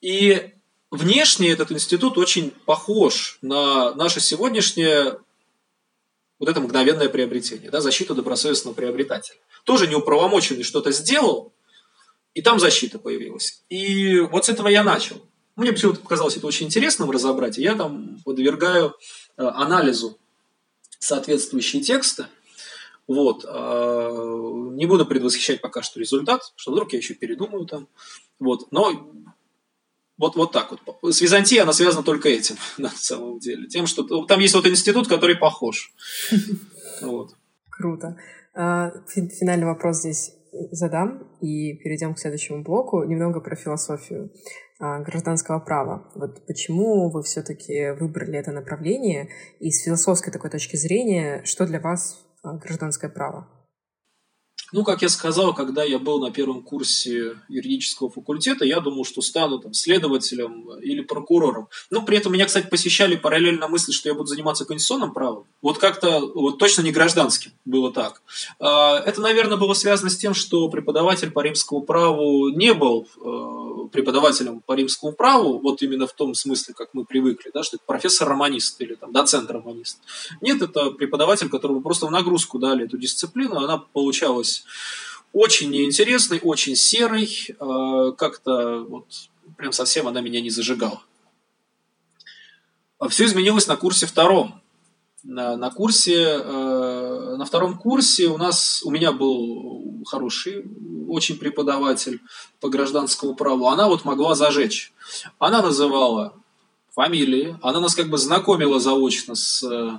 Speaker 3: И внешне этот институт очень похож на наше сегодняшнее вот это мгновенное приобретение, да, защита добросовестного приобретателя. Тоже неуправомоченный что-то сделал, и там защита появилась. И вот с этого я начал. Мне почему-то показалось это очень интересным разобрать, я там подвергаю э, анализу соответствующие тексты. Вот. Не буду предвосхищать пока что результат, что вдруг я еще передумаю там. Вот. Но вот, вот так вот. С Византией она связана только этим, (laughs) на самом деле. Тем, что там есть вот институт, который похож. (laughs) Вот.
Speaker 1: Круто. А, финальный вопрос здесь задам и перейдем к следующему блоку. Немного про философию а, гражданского права. Вот почему вы все-таки выбрали это направление? И с философской такой точки зрения, что для вас а, гражданское право?
Speaker 3: Ну, как я сказал, когда я был на первом курсе юридического факультета, я думал, что стану там следователем или прокурором. Но при этом меня, кстати, посещали параллельно мысли, что я буду заниматься конституционным правом. Вот как-то, вот точно не гражданским было так. А, это, наверное, было связано с тем, что преподаватель по римскому праву не был э, преподавателем по римскому праву, вот именно в том смысле, как мы привыкли, да, что это профессор-романист или там доцент-романист. Нет, это преподаватель, которому просто в нагрузку дали эту дисциплину, она получалась очень неинтересный, очень серый, э, как-то вот прям совсем она меня не зажигала. А Все изменилось на курсе втором. На, на курсе, э, на втором курсе у нас, у меня был хороший очень преподаватель по гражданскому праву. Она вот могла зажечь. Она называла фамилии, она нас как бы знакомила заочно с э,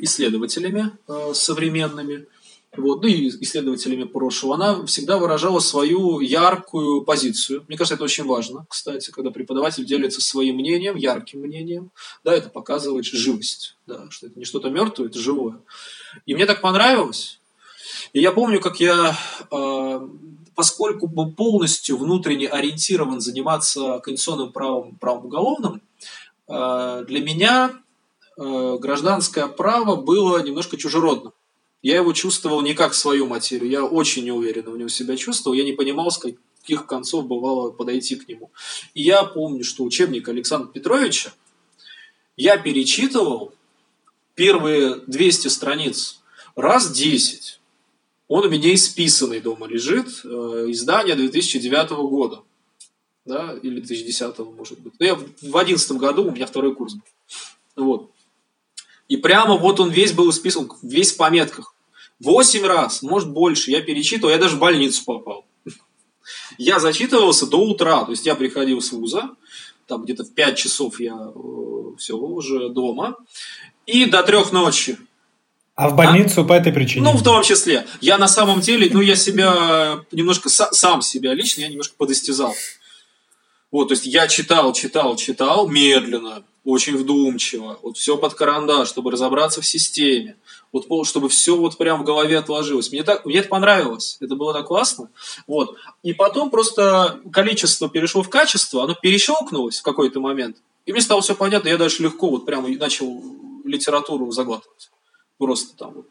Speaker 3: исследователями современными вот, ну и исследователями прошлого, она всегда выражала свою яркую позицию. Мне кажется, это очень важно, кстати, когда преподаватель делится своим мнением, ярким мнением, да, это показывает живость, да, что это не что-то мертвое, это живое. И мне так понравилось. И я помню, как я, э, поскольку был полностью внутренне ориентирован заниматься конституционным правом, правом уголовным, э, для меня э, гражданское право было немножко чужеродным. Я его чувствовал не как свою материю, я очень неуверенно в нем себя чувствовал, я не понимал, с каких концов бывало подойти к нему. И я помню, что учебник Александра Петровича я перечитывал первые 200 страниц раз 10. Он у меня исписанный дома лежит, э, издание 2009 года. Да, или 2010, может быть. Но я в 2011 году, у меня второй курс был. Вот. И прямо вот он весь был исписан, весь в пометках. Восемь раз, может больше, я перечитывал, я даже в больницу попал. (laughs) Я зачитывался до утра, то есть я приходил с вуза, там где-то в 5 часов я э, все уже дома, и до трех ночи.
Speaker 2: А в больницу а? по этой причине?
Speaker 3: Ну, в том числе. Я на самом деле, ну, я себя немножко, сам себя лично, я немножко подостязал. Вот, то есть я читал, читал, читал медленно, очень вдумчиво, вот все под карандаш, чтобы разобраться в системе, вот чтобы все вот прям в голове отложилось. Мне, так, мне это понравилось, это было так классно. Вот. И потом просто количество перешло в качество, оно перещелкнулось в какой-то момент, и мне стало все понятно, я дальше легко вот прямо начал литературу заглатывать. Просто там вот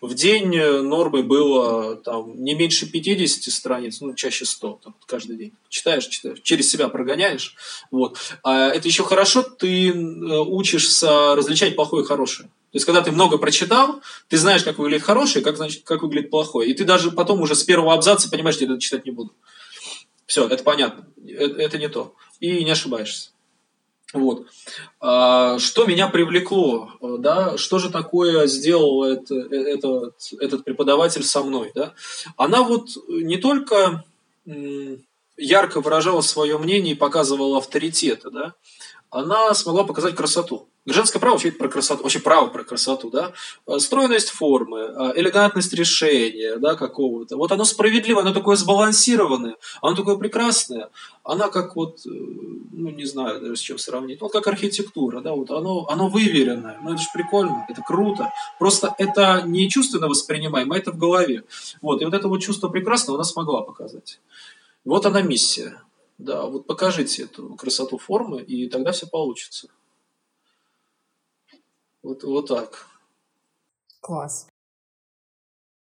Speaker 3: в день нормы было там, не меньше 50 страниц, ну, чаще 100, там, каждый день. Читаешь, читаешь, через себя прогоняешь. Вот. А это еще хорошо, ты э, учишься различать плохое и хорошее. То есть, когда ты много прочитал, ты знаешь, как выглядит хорошее, как, значит, как выглядит плохое. И ты даже потом уже с первого абзаца понимаешь, что я это читать не буду. Все, это понятно. Это, это не то. И не ошибаешься. Вот. А, что меня привлекло, да, что же такое сделал это, этот, этот преподаватель со мной, да? Она вот не только ярко выражала свое мнение и показывала авторитеты, да, она смогла показать красоту. Женское право вообще про красоту, вообще право про красоту, да, э, стройность формы, э, элегантность решения, да, какого-то. Вот оно справедливое, оно такое сбалансированное, оно такое прекрасное. Она как вот, э, ну, не знаю даже с чем сравнить, вот как архитектура, да, вот оно, оно выверенное, ну, это же прикольно, это круто. Просто это не чувственно воспринимаемо, а это в голове. Вот, и вот это вот чувство прекрасного она смогла показать. Вот она миссия. Да, вот покажите эту красоту формы, и тогда все получится. Вот, вот так.
Speaker 1: Класс.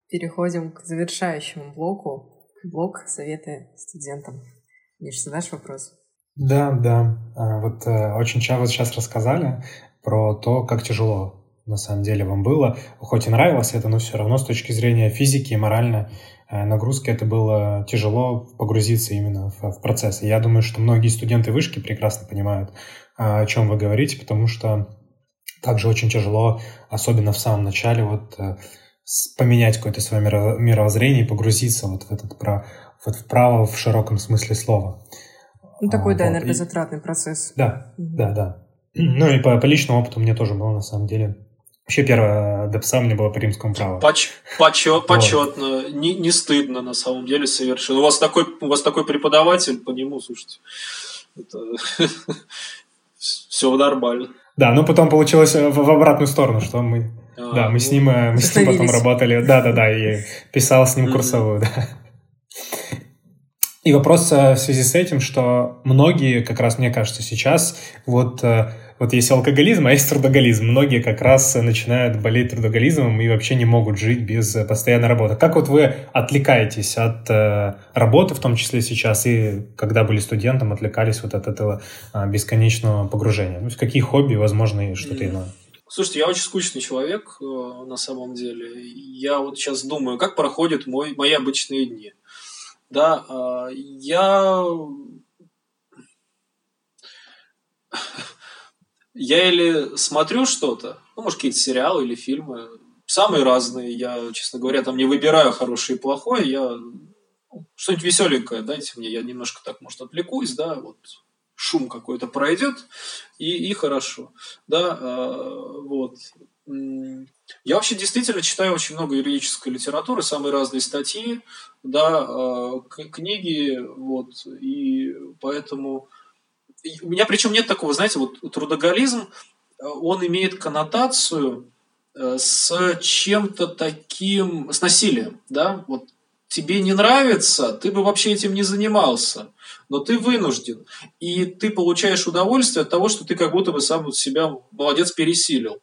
Speaker 1: Переходим к завершающему блоку. Блок советы студентам. Миш, задашь вопрос?
Speaker 2: Да, да. А, вот э, очень часто сейчас рассказали про то, как тяжело на самом деле вам было. Хоть и нравилось это, но все равно с точки зрения физики и морально нагрузки это было тяжело погрузиться именно в, в процесс. И я думаю, что многие студенты вышки прекрасно понимают, о чем вы говорите, потому что также очень тяжело, особенно в самом начале, вот поменять какое-то свое мировоззрение и погрузиться вот в этот про, вот вправо в широком смысле слова.
Speaker 1: Ну, такой, а, да, вот. энергозатратный и... процесс.
Speaker 2: Да, угу. да, да. (clears throat) Ну и по, по личному опыту мне тоже было, на самом деле. Вообще первое ДПСа у меня было по римскому праву.
Speaker 3: Поч, почет, почетно, вот. не, не стыдно на самом деле совершенно. У вас такой, у вас такой преподаватель, по нему, слушайте, это (laughs) все нормально.
Speaker 2: Да, но потом получилось в, в обратную сторону, что мы, а, да, мы ну, с ним, э, мы с ним потом работали, да, да, да, и писал с ним курсовую, да. И вопрос э, в связи с этим, что многие, как раз мне кажется, сейчас вот э, вот есть алкоголизм, а есть трудоголизм. Многие как раз начинают болеть трудоголизмом и вообще не могут жить без постоянной работы. Как вот вы отвлекаетесь от э, работы, в том числе сейчас, и когда были студентом, отвлекались вот от этого э, бесконечного погружения? Ну, какие хобби, возможно, и что-то иное?
Speaker 3: Слушайте, я очень скучный человек э, на самом деле. Я вот сейчас думаю, как проходят мой, мои обычные дни. Да, э, я я или смотрю что-то, ну, может, какие-то сериалы или фильмы, самые разные. Я, честно говоря, там не выбираю хорошее и плохое. Я ну, что-нибудь веселенькое дайте мне. Я немножко так, может, отвлекусь, да, вот шум какой-то пройдет, и, и хорошо. Да, э, вот. Я вообще действительно читаю очень много юридической литературы, самые разные статьи, да, э, книги, вот, и поэтому у меня причем нет такого, знаете, вот трудоголизм, он имеет коннотацию э, с чем-то таким, с насилием, да, вот тебе не нравится, ты бы вообще этим не занимался, но ты вынужден, и ты получаешь удовольствие от того, что ты как будто бы сам себя молодец пересилил.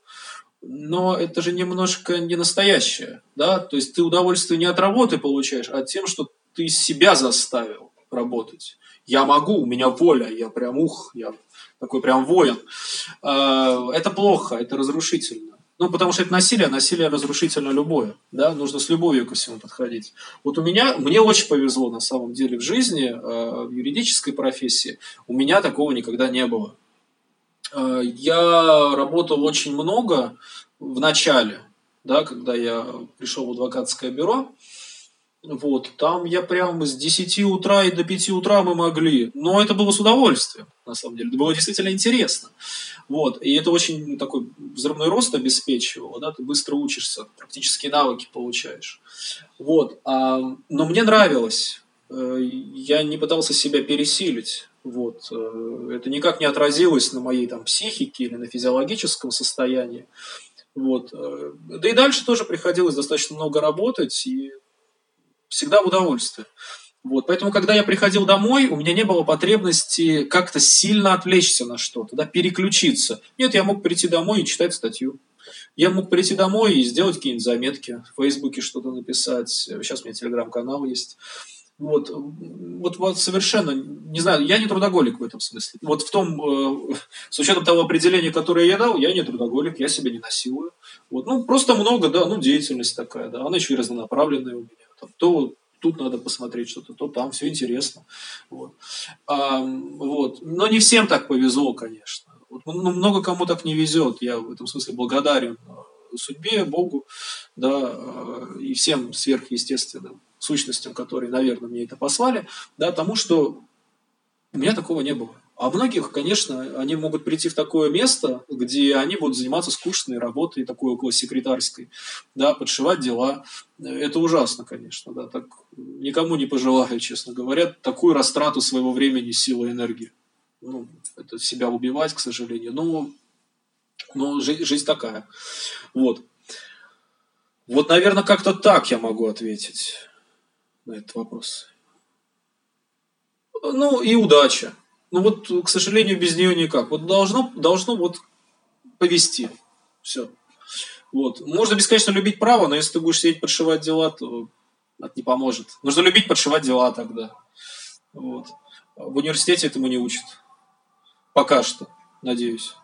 Speaker 3: Но это же немножко не настоящее, да, то есть ты удовольствие не от работы получаешь, а тем, что ты себя заставил работать я могу, у меня воля, я прям ух, я такой прям воин. А, это плохо, это разрушительно. Ну, потому что это насилие, насилие разрушительно любое, да, нужно с любовью ко всему подходить. Вот у меня, мне очень повезло на самом деле в жизни, а, в юридической профессии, у меня такого никогда не было. А, я работал очень много в начале, да, когда я пришел в адвокатское бюро, вот, там я прям с 10 утра и до 5 утра мы могли. Но это было с удовольствием, на самом деле. Это было действительно интересно. Вот, и это очень такой взрывной рост обеспечивало, да, ты быстро учишься, практические навыки получаешь. Вот, а, но мне нравилось. Э, я не пытался себя пересилить. Вот. Э, это никак не отразилось на моей там, психике или на физиологическом состоянии. Вот. Э, да и дальше тоже приходилось достаточно много работать, и всегда в удовольствие. Вот, поэтому, когда я приходил домой, у меня не было потребности как-то сильно отвлечься на что-то, да, переключиться. Нет, я мог прийти домой и читать статью. Я мог прийти домой и сделать какие-нибудь заметки, в Фейсбуке что-то написать. Сейчас у меня телеграм-канал есть. Вот, вот, вот совершенно, не знаю, я не трудоголик в этом смысле. Вот в том, э, с учетом того определения, которое я дал, я не трудоголик, я себя не насилую. Вот, ну, просто много, да, ну, деятельность такая, да, она еще и разнонаправленная у меня там, то тут надо посмотреть что-то, то там все интересно. Вот. А, вот. Но не всем так повезло, конечно. Вот, ну, много кому так не везет. Я в этом смысле благодарен э, судьбе, Богу, да, э, и всем сверхъестественным сущностям, которые, наверное, мне это послали, да, тому, что у меня такого не было. А многих, конечно, они могут прийти в такое место, где они будут заниматься скучной работой, такой около секретарской, да, подшивать дела. Это ужасно, конечно, да, так никому не пожелаю, честно говоря, такую растрату своего времени, силы, энергии. Ну, это себя убивать, к сожалению. Но, но жизнь, жизнь такая. Вот. Вот, наверное, как-то так я могу ответить на этот вопрос. Ну, и удача. Ну вот, к сожалению, без нее никак. Вот должно, должно вот повести. Все. Вот. Можно бесконечно любить право, но если ты будешь сидеть подшивать дела, то это не поможет. Нужно любить подшивать дела тогда. Вот. В университете этому не учат. Пока что, надеюсь.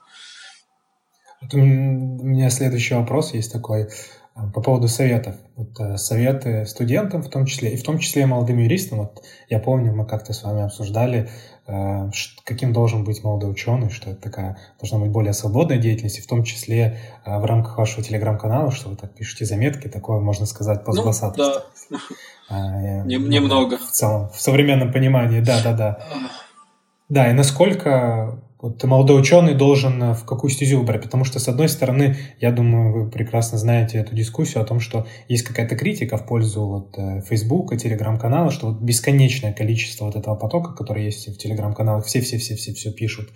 Speaker 2: у меня следующий вопрос есть такой по поводу советов. Вот, э, советы студентам в том числе, и в том числе молодым юристам. Вот, я помню, мы как-то с вами обсуждали, э, каким должен быть молодой ученый, что это такая должна быть более свободная деятельность, и в том числе э, в рамках вашего телеграм-канала, что вы так пишете заметки, такое, можно сказать,
Speaker 3: постгласательство. Ну, да. А, (laughs) Немного.
Speaker 2: В целом, в современном понимании, да-да-да. Да, и насколько вот молодой ученый должен э, в какую стезю выбрать, потому что, с одной стороны, я думаю, вы прекрасно знаете эту дискуссию о том, что есть какая-то критика в пользу вот Facebook и Телеграм-канала, что вот бесконечное количество вот этого потока, который есть в Телеграм-каналах, все-все-все-все-все пишут.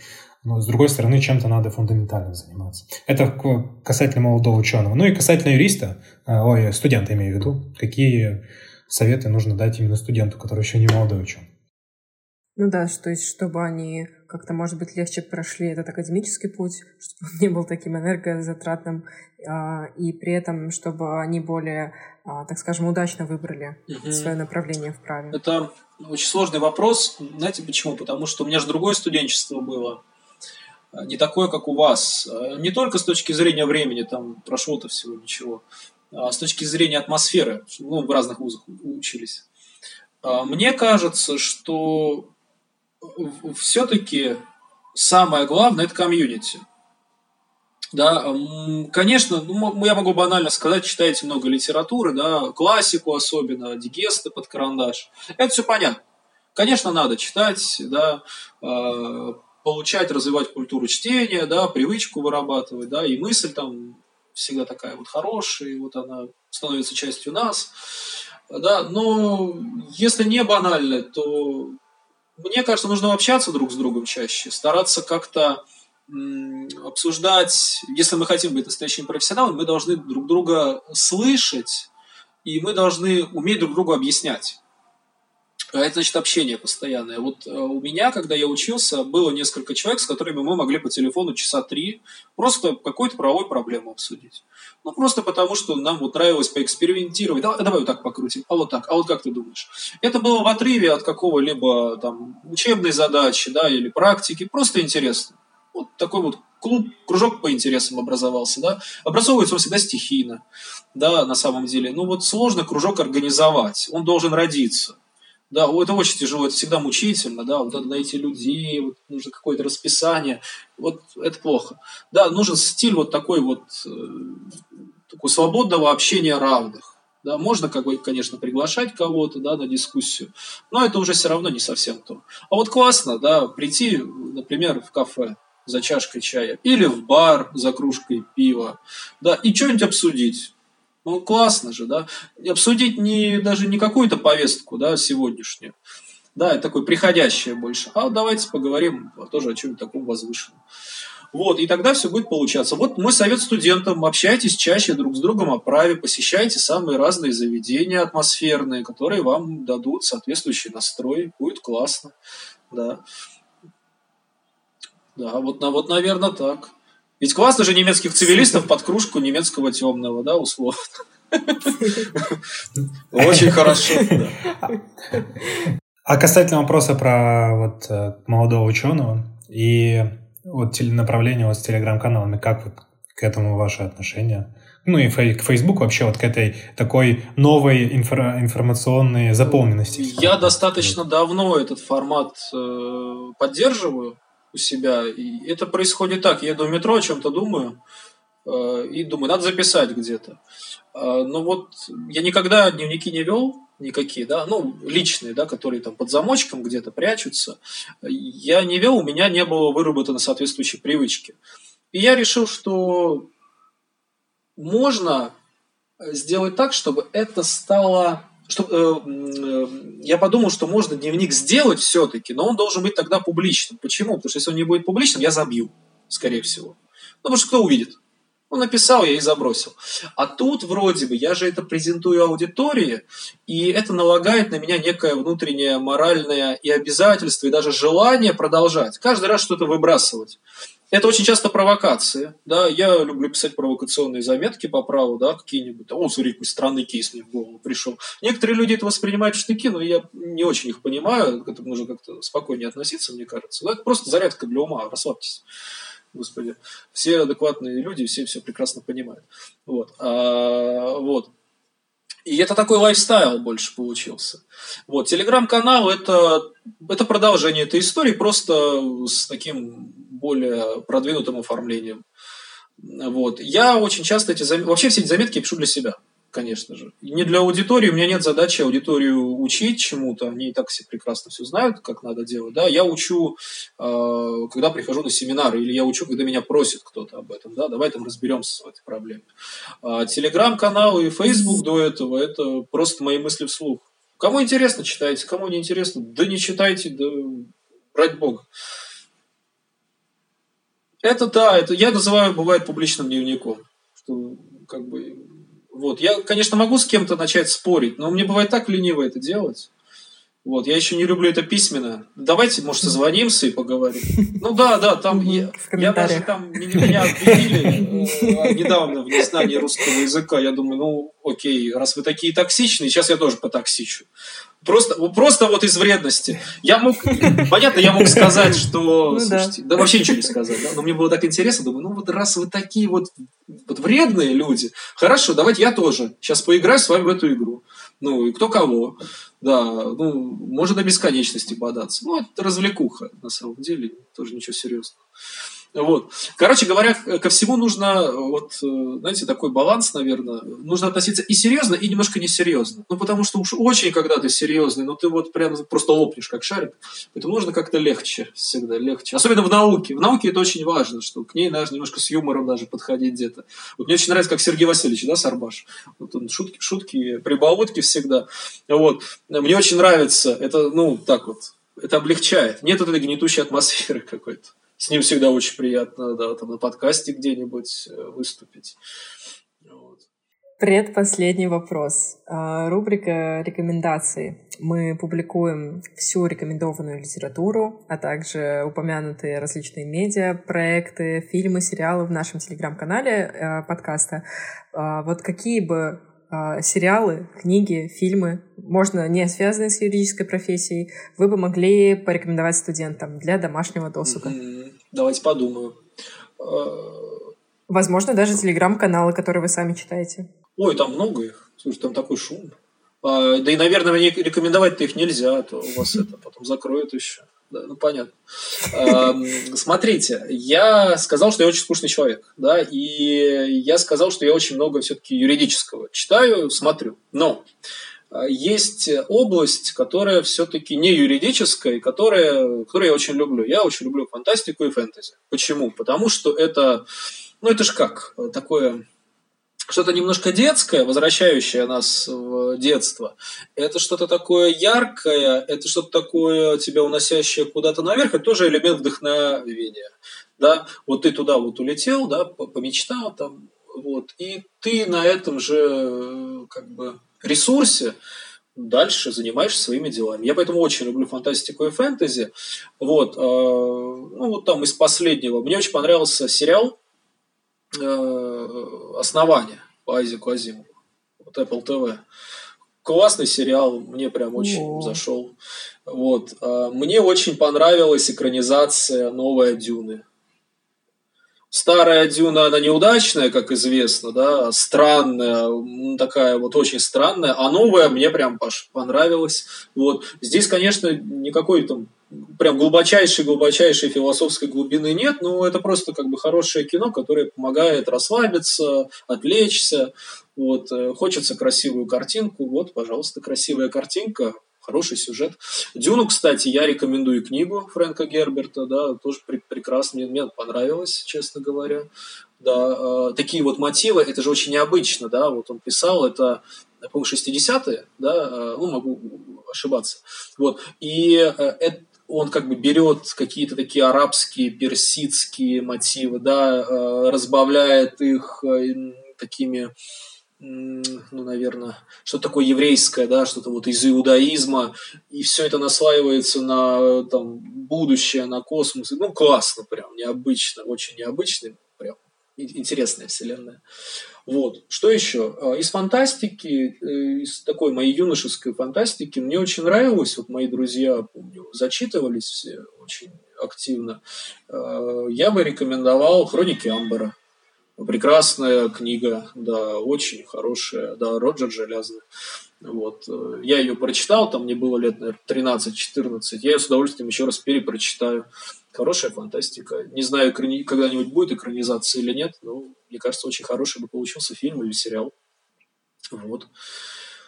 Speaker 2: Но, с другой стороны, чем-то надо фундаментально заниматься. Это касательно молодого ученого. Ну и касательно юриста, э, ой, студента имею в виду, какие советы нужно дать именно студенту, который еще не молодой ученый?
Speaker 1: Ну да, то есть чтобы они как-то, может быть, легче прошли этот академический путь, (laughs) чтобы он не был таким энергозатратным, а, и при этом, чтобы они более, а, так скажем, удачно выбрали угу. свое направление в праве.
Speaker 3: Это очень сложный вопрос. Знаете почему? Потому что у меня же другое студенчество было. А, не такое, как у вас. Не только с точки зрения времени, там прошло-то всего ничего, а с точки зрения атмосферы. Ну, в разных вузах учились. Мне кажется, что все-таки самое главное это комьюнити. Да, конечно, ну, я могу банально сказать, читаете много литературы, да, классику особенно, дигесты под карандаш. Это все понятно. Конечно, надо читать, да, э, получать, развивать культуру чтения, да, привычку вырабатывать, да, и мысль там всегда такая вот хорошая, и вот она становится частью нас, да, но если не банально, то мне кажется, нужно общаться друг с другом чаще, стараться как-то обсуждать, если мы хотим быть настоящими профессионалами, мы должны друг друга слышать, и мы должны уметь друг другу объяснять. А это значит общение постоянное. Вот э, у меня, когда я учился, было несколько человек, с которыми мы могли по телефону часа три просто какую-то правовую проблему обсудить. Ну, просто потому, что нам вот нравилось поэкспериментировать. Давай, давай вот так покрутим, а вот так, а вот как ты думаешь? Это было в отрыве от какого-либо там учебной задачи, да, или практики, просто интересно. Вот такой вот клуб, кружок по интересам образовался, да. Образовывается он всегда стихийно, да, на самом деле. Ну вот сложно кружок организовать, он должен родиться. Да, это очень тяжело, это всегда мучительно, да, вот надо найти людей, вот нужно какое-то расписание, вот это плохо. Да, нужен стиль вот такой вот, э, такой свободного общения равных. Да, можно, как бы, конечно, приглашать кого-то да, на дискуссию, но это уже все равно не совсем то. А вот классно, да, прийти, например, в кафе за чашкой чая или в бар за кружкой пива, да, и что-нибудь обсудить ну, классно же, да. Обсудить не, даже не какую-то повестку, да, сегодняшнюю. Да, это такое приходящее больше. А давайте поговорим тоже о чем-то таком возвышенном. Вот, и тогда все будет получаться. Вот мой совет студентам. Общайтесь чаще друг с другом о праве, посещайте самые разные заведения атмосферные, которые вам дадут соответствующий настрой. Будет классно. Да. Да, вот, вот наверное, так. Ведь классно же немецких цивилистов под кружку немецкого темного, да, условно. (laughs) Очень хорошо.
Speaker 2: А касательно вопроса про вот э, молодого ученого и вот направление вот с телеграм-каналами, как вот к этому ваше отношение? Ну и к Facebook вообще вот к этой такой новой инфра- информационной заполненности.
Speaker 3: Я достаточно давно этот формат э, поддерживаю у себя. И это происходит так. Я еду в метро, о чем-то думаю, э, и думаю, надо записать где-то. Э, но вот я никогда дневники не вел, никакие, да, ну, личные, да, которые там под замочком где-то прячутся. Я не вел, у меня не было выработано соответствующей привычки. И я решил, что можно сделать так, чтобы это стало что, э, э, я подумал, что можно дневник сделать все-таки, но он должен быть тогда публичным. Почему? Потому что если он не будет публичным, я забью, скорее всего. Ну, потому что кто увидит? Ну, написал я и забросил. А тут вроде бы я же это презентую аудитории, и это налагает на меня некое внутреннее моральное и обязательство, и даже желание продолжать. Каждый раз что-то выбрасывать. Это очень часто провокации. Да? Я люблю писать провокационные заметки по праву, да, какие-нибудь. О, смотри, какой странный кейс мне в голову пришел. Некоторые люди это воспринимают в штыки, но я не очень их понимаю. К этому нужно как-то спокойнее относиться, мне кажется. Но это просто зарядка для ума, расслабьтесь. господи, все адекватные люди, все все прекрасно понимают. Вот. А, вот. И это такой лайфстайл больше получился. Вот, телеграм-канал это, это продолжение этой истории, просто с таким более продвинутым оформлением. Вот. Я очень часто эти заметки, вообще все эти заметки я пишу для себя конечно же. Не для аудитории, у меня нет задачи аудиторию учить чему-то, они и так все прекрасно все знают, как надо делать. Да? Я учу, э, когда прихожу на семинары, или я учу, когда меня просит кто-то об этом. Да? Давай там разберемся в этой проблеме. А телеграм-канал и Facebook до этого – это просто мои мысли вслух. Кому интересно, читайте, кому не интересно, да не читайте, да ради бога. Это да, это я называю, бывает, публичным дневником. Что как бы вот. Я, конечно, могу с кем-то начать спорить, но мне бывает так лениво это делать. Вот, я еще не люблю это письменно. Давайте, может, созвонимся и поговорим. (laughs) Ну да, да, там я, я даже там меня обвинили э, (laughs) недавно в незнании русского языка. Я думаю, ну окей, раз вы такие токсичные, сейчас я тоже потоксичу. Просто, просто вот из вредности. Я мог, понятно, я мог сказать, что, ну, слушайте, да. да вообще ничего не сказать, да? но мне было так интересно, думаю, ну вот раз вы такие вот, вот вредные люди, хорошо, давайте я тоже сейчас поиграю с вами в эту игру. Ну, и кто кого. Да, ну, можно до бесконечности бодаться. Ну, это развлекуха, на самом деле, тоже ничего серьезного. Вот. Короче говоря, ко всему нужно, вот, э, знаете, такой баланс, наверное. Нужно относиться и серьезно, и немножко несерьезно. Ну, потому что уж очень, когда ты серьезный, ну, ты вот прям просто лопнешь, как шарик. Поэтому нужно как-то легче всегда, легче. Особенно в науке. В науке это очень важно, что к ней надо немножко с юмором даже подходить где-то. Вот мне очень нравится, как Сергей Васильевич, да, Сарбаш. Вот он шутки, шутки, прибаутки всегда. Вот. Мне очень нравится. Это, ну, так вот, это облегчает. Нет вот этой гнетущей атмосферы какой-то. С ним всегда очень приятно, да, там на подкасте где-нибудь э, выступить.
Speaker 1: Вот. Предпоследний вопрос. А, рубрика рекомендаций. Мы публикуем всю рекомендованную литературу, а также упомянутые различные медиа, проекты, фильмы, сериалы в нашем телеграм-канале э, подкаста. А, вот какие бы сериалы, книги, фильмы, можно не связанные с юридической профессией, вы бы могли порекомендовать студентам для домашнего досуга?
Speaker 3: Давайте подумаю.
Speaker 1: А, Возможно, даже телеграм-каналы, которые вы сами читаете.
Speaker 3: Ой, там много их. Слушай, там такой шум. А, да и, наверное, рекомендовать-то их нельзя, а то у вас это потом закроют еще. Да, ну понятно. Смотрите, я сказал, что я очень скучный человек, да, и я сказал, что я очень много все-таки юридического читаю, смотрю. Но а, есть область, которая все-таки не юридическая, которая, которую я очень люблю. Я очень люблю фантастику и фэнтези. Почему? Потому что это, ну это ж как, такое что-то немножко детское, возвращающее нас в детство. Это что-то такое яркое, это что-то такое тебя уносящее куда-то наверх, это тоже элемент вдохновения. Да? Вот ты туда вот улетел, да, помечтал там, вот, и ты на этом же как бы ресурсе дальше занимаешься своими делами. Я поэтому очень люблю фантастику и фэнтези. Вот, э, ну вот там из последнего. Мне очень понравился сериал Э, основания по Айзеку Азимову. Вот Apple TV. Классный сериал, мне прям очень О. зашел. Вот. А, мне очень понравилась экранизация «Новая Дюны». Старая Дюна, она неудачная, как известно, да, странная, такая вот очень странная, а новая мне прям понравилась. Вот. Здесь, конечно, никакой там прям глубочайшей-глубочайшей философской глубины нет, но это просто как бы хорошее кино, которое помогает расслабиться, отвлечься. Вот, э, хочется красивую картинку, вот, пожалуйста, красивая картинка, хороший сюжет. Дюну, кстати, я рекомендую книгу Фрэнка Герберта, да, тоже при- прекрасно, мне, мне понравилось, честно говоря. Да, э, такие вот мотивы, это же очень необычно, да, вот он писал, это, по-моему, 60-е, да, э, ну, могу ошибаться. Вот, и э, это, он как бы берет какие-то такие арабские, персидские мотивы, да, э, разбавляет их э, такими, ну, наверное, что-то такое еврейское, да, что-то вот из иудаизма, и все это наслаивается на там, будущее, на космос. Ну, классно прям, необычно, очень необычно, прям интересная вселенная. Вот. Что еще? А, из фантастики, э, из такой моей юношеской фантастики, мне очень нравилось, вот мои друзья, помню, зачитывались все очень активно, э, я бы рекомендовал «Хроники Амбера». Прекрасная книга, да, очень хорошая, да, Роджер Железный. Вот. Э, я ее прочитал, там мне было лет, наверное, 13-14. Я ее с удовольствием еще раз перепрочитаю. Хорошая фантастика. Не знаю, когда-нибудь будет экранизация или нет, но мне кажется, очень хороший бы получился фильм или сериал. Вот.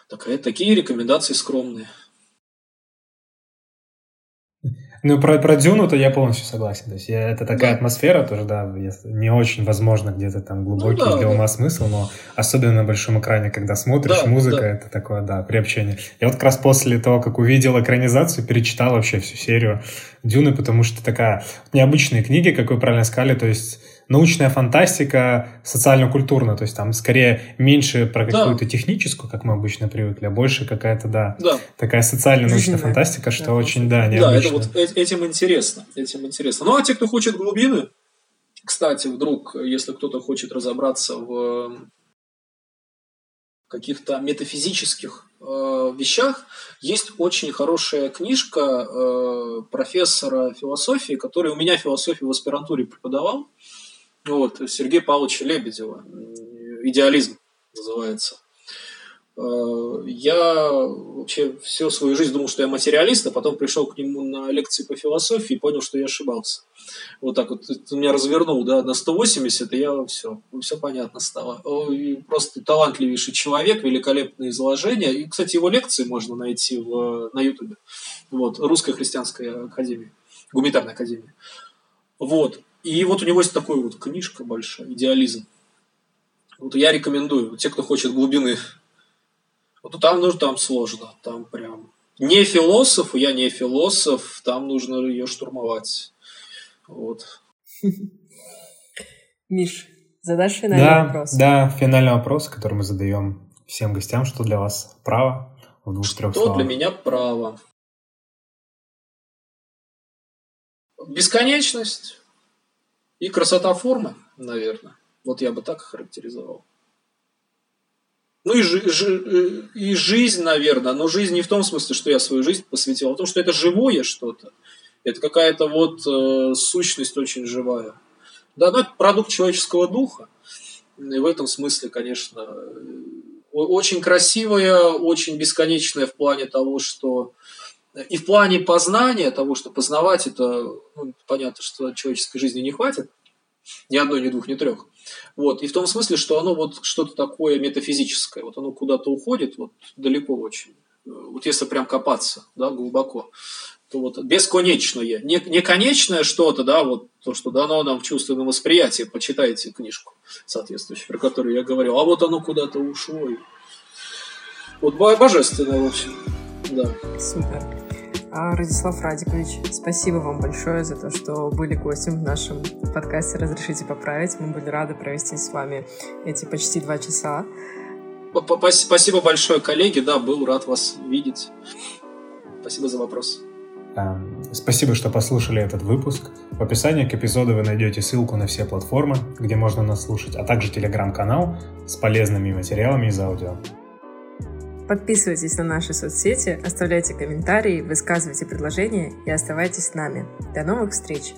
Speaker 3: Такая, такие рекомендации скромные.
Speaker 2: Ну, про, про Дюну-то я полностью согласен. То есть я, это такая да. атмосфера тоже, да, не очень возможно где-то там глубокий ну, да, для ума да. смысл, но особенно на большом экране, когда смотришь, да, музыка, да. это такое, да, приобщение. Я вот как раз после того, как увидел экранизацию, перечитал вообще всю серию Дюны, потому что такая необычные книги, как вы правильно сказали, то есть научная фантастика социально-культурная, то есть там скорее меньше про какую-то да. техническую, как мы обычно привыкли, а больше какая-то, да, да. такая социально-научная фантастика, что да, очень, да, необычно.
Speaker 3: Да, это вот этим интересно, этим интересно. Ну, а те, кто хочет глубины, кстати, вдруг, если кто-то хочет разобраться в каких-то метафизических э, вещах, есть очень хорошая книжка э, профессора философии, который у меня философию в аспирантуре преподавал. Вот, Сергея Павловича Лебедева. «Идеализм» называется. Э, я вообще всю свою жизнь думал, что я материалист, а потом пришел к нему на лекции по философии и понял, что я ошибался. Вот так вот ты меня развернул да, на 180, и я все, все понятно стало. Просто талантливейший человек, великолепные изложения. И, кстати, его лекции можно найти в, на Ютубе. Вот, Русская христианская академия, гуманитарная академия. Вот. И вот у него есть такая вот книжка большая, «Идеализм». Вот я рекомендую, те, кто хочет глубины. Вот там нужно, там сложно, там прям... Не философ, я не философ, там нужно ее штурмовать. Вот.
Speaker 1: Миш, задашь финальный
Speaker 2: да,
Speaker 1: вопрос?
Speaker 2: Да, финальный вопрос, который мы задаем всем гостям. Что для вас право в двух-трех
Speaker 3: словах? Что для меня право? Бесконечность, и красота формы, наверное. Вот я бы так характеризовал. Ну и, жи- и жизнь, наверное. Но жизнь не в том смысле, что я свою жизнь посвятил, а в том, что это живое что-то. Это какая-то вот э, сущность очень живая. Да, ну это продукт человеческого духа. И в этом смысле, конечно, очень красивая, очень бесконечная в плане того, что и в плане познания, того, что познавать, это ну, понятно, что человеческой жизни не хватит. Ни одной, ни двух, ни трех. Вот. И в том смысле, что оно вот что-то такое метафизическое. Вот оно куда-то уходит, вот далеко очень. Вот если прям копаться, да, глубоко, то вот бесконечное, не, не конечное что-то, да, вот то, что дано нам в чувственном восприятии, почитайте книжку соответствующую, про которую я говорил, а вот оно куда-то ушло. И... Вот божественное, в общем, да.
Speaker 1: Супер. А, Радислав Радикович, спасибо вам большое за то, что были гостем в нашем подкасте «Разрешите поправить». Мы были рады провести с вами эти почти два часа.
Speaker 3: Спасибо большое, коллеги. Да, был рад вас видеть. Спасибо за вопрос.
Speaker 2: Спасибо, что послушали этот выпуск. В описании к эпизоду вы найдете ссылку на все платформы, где можно нас слушать, а также телеграм-канал с полезными материалами из аудио.
Speaker 1: Подписывайтесь на наши соцсети, оставляйте комментарии, высказывайте предложения и оставайтесь с нами. До новых встреч!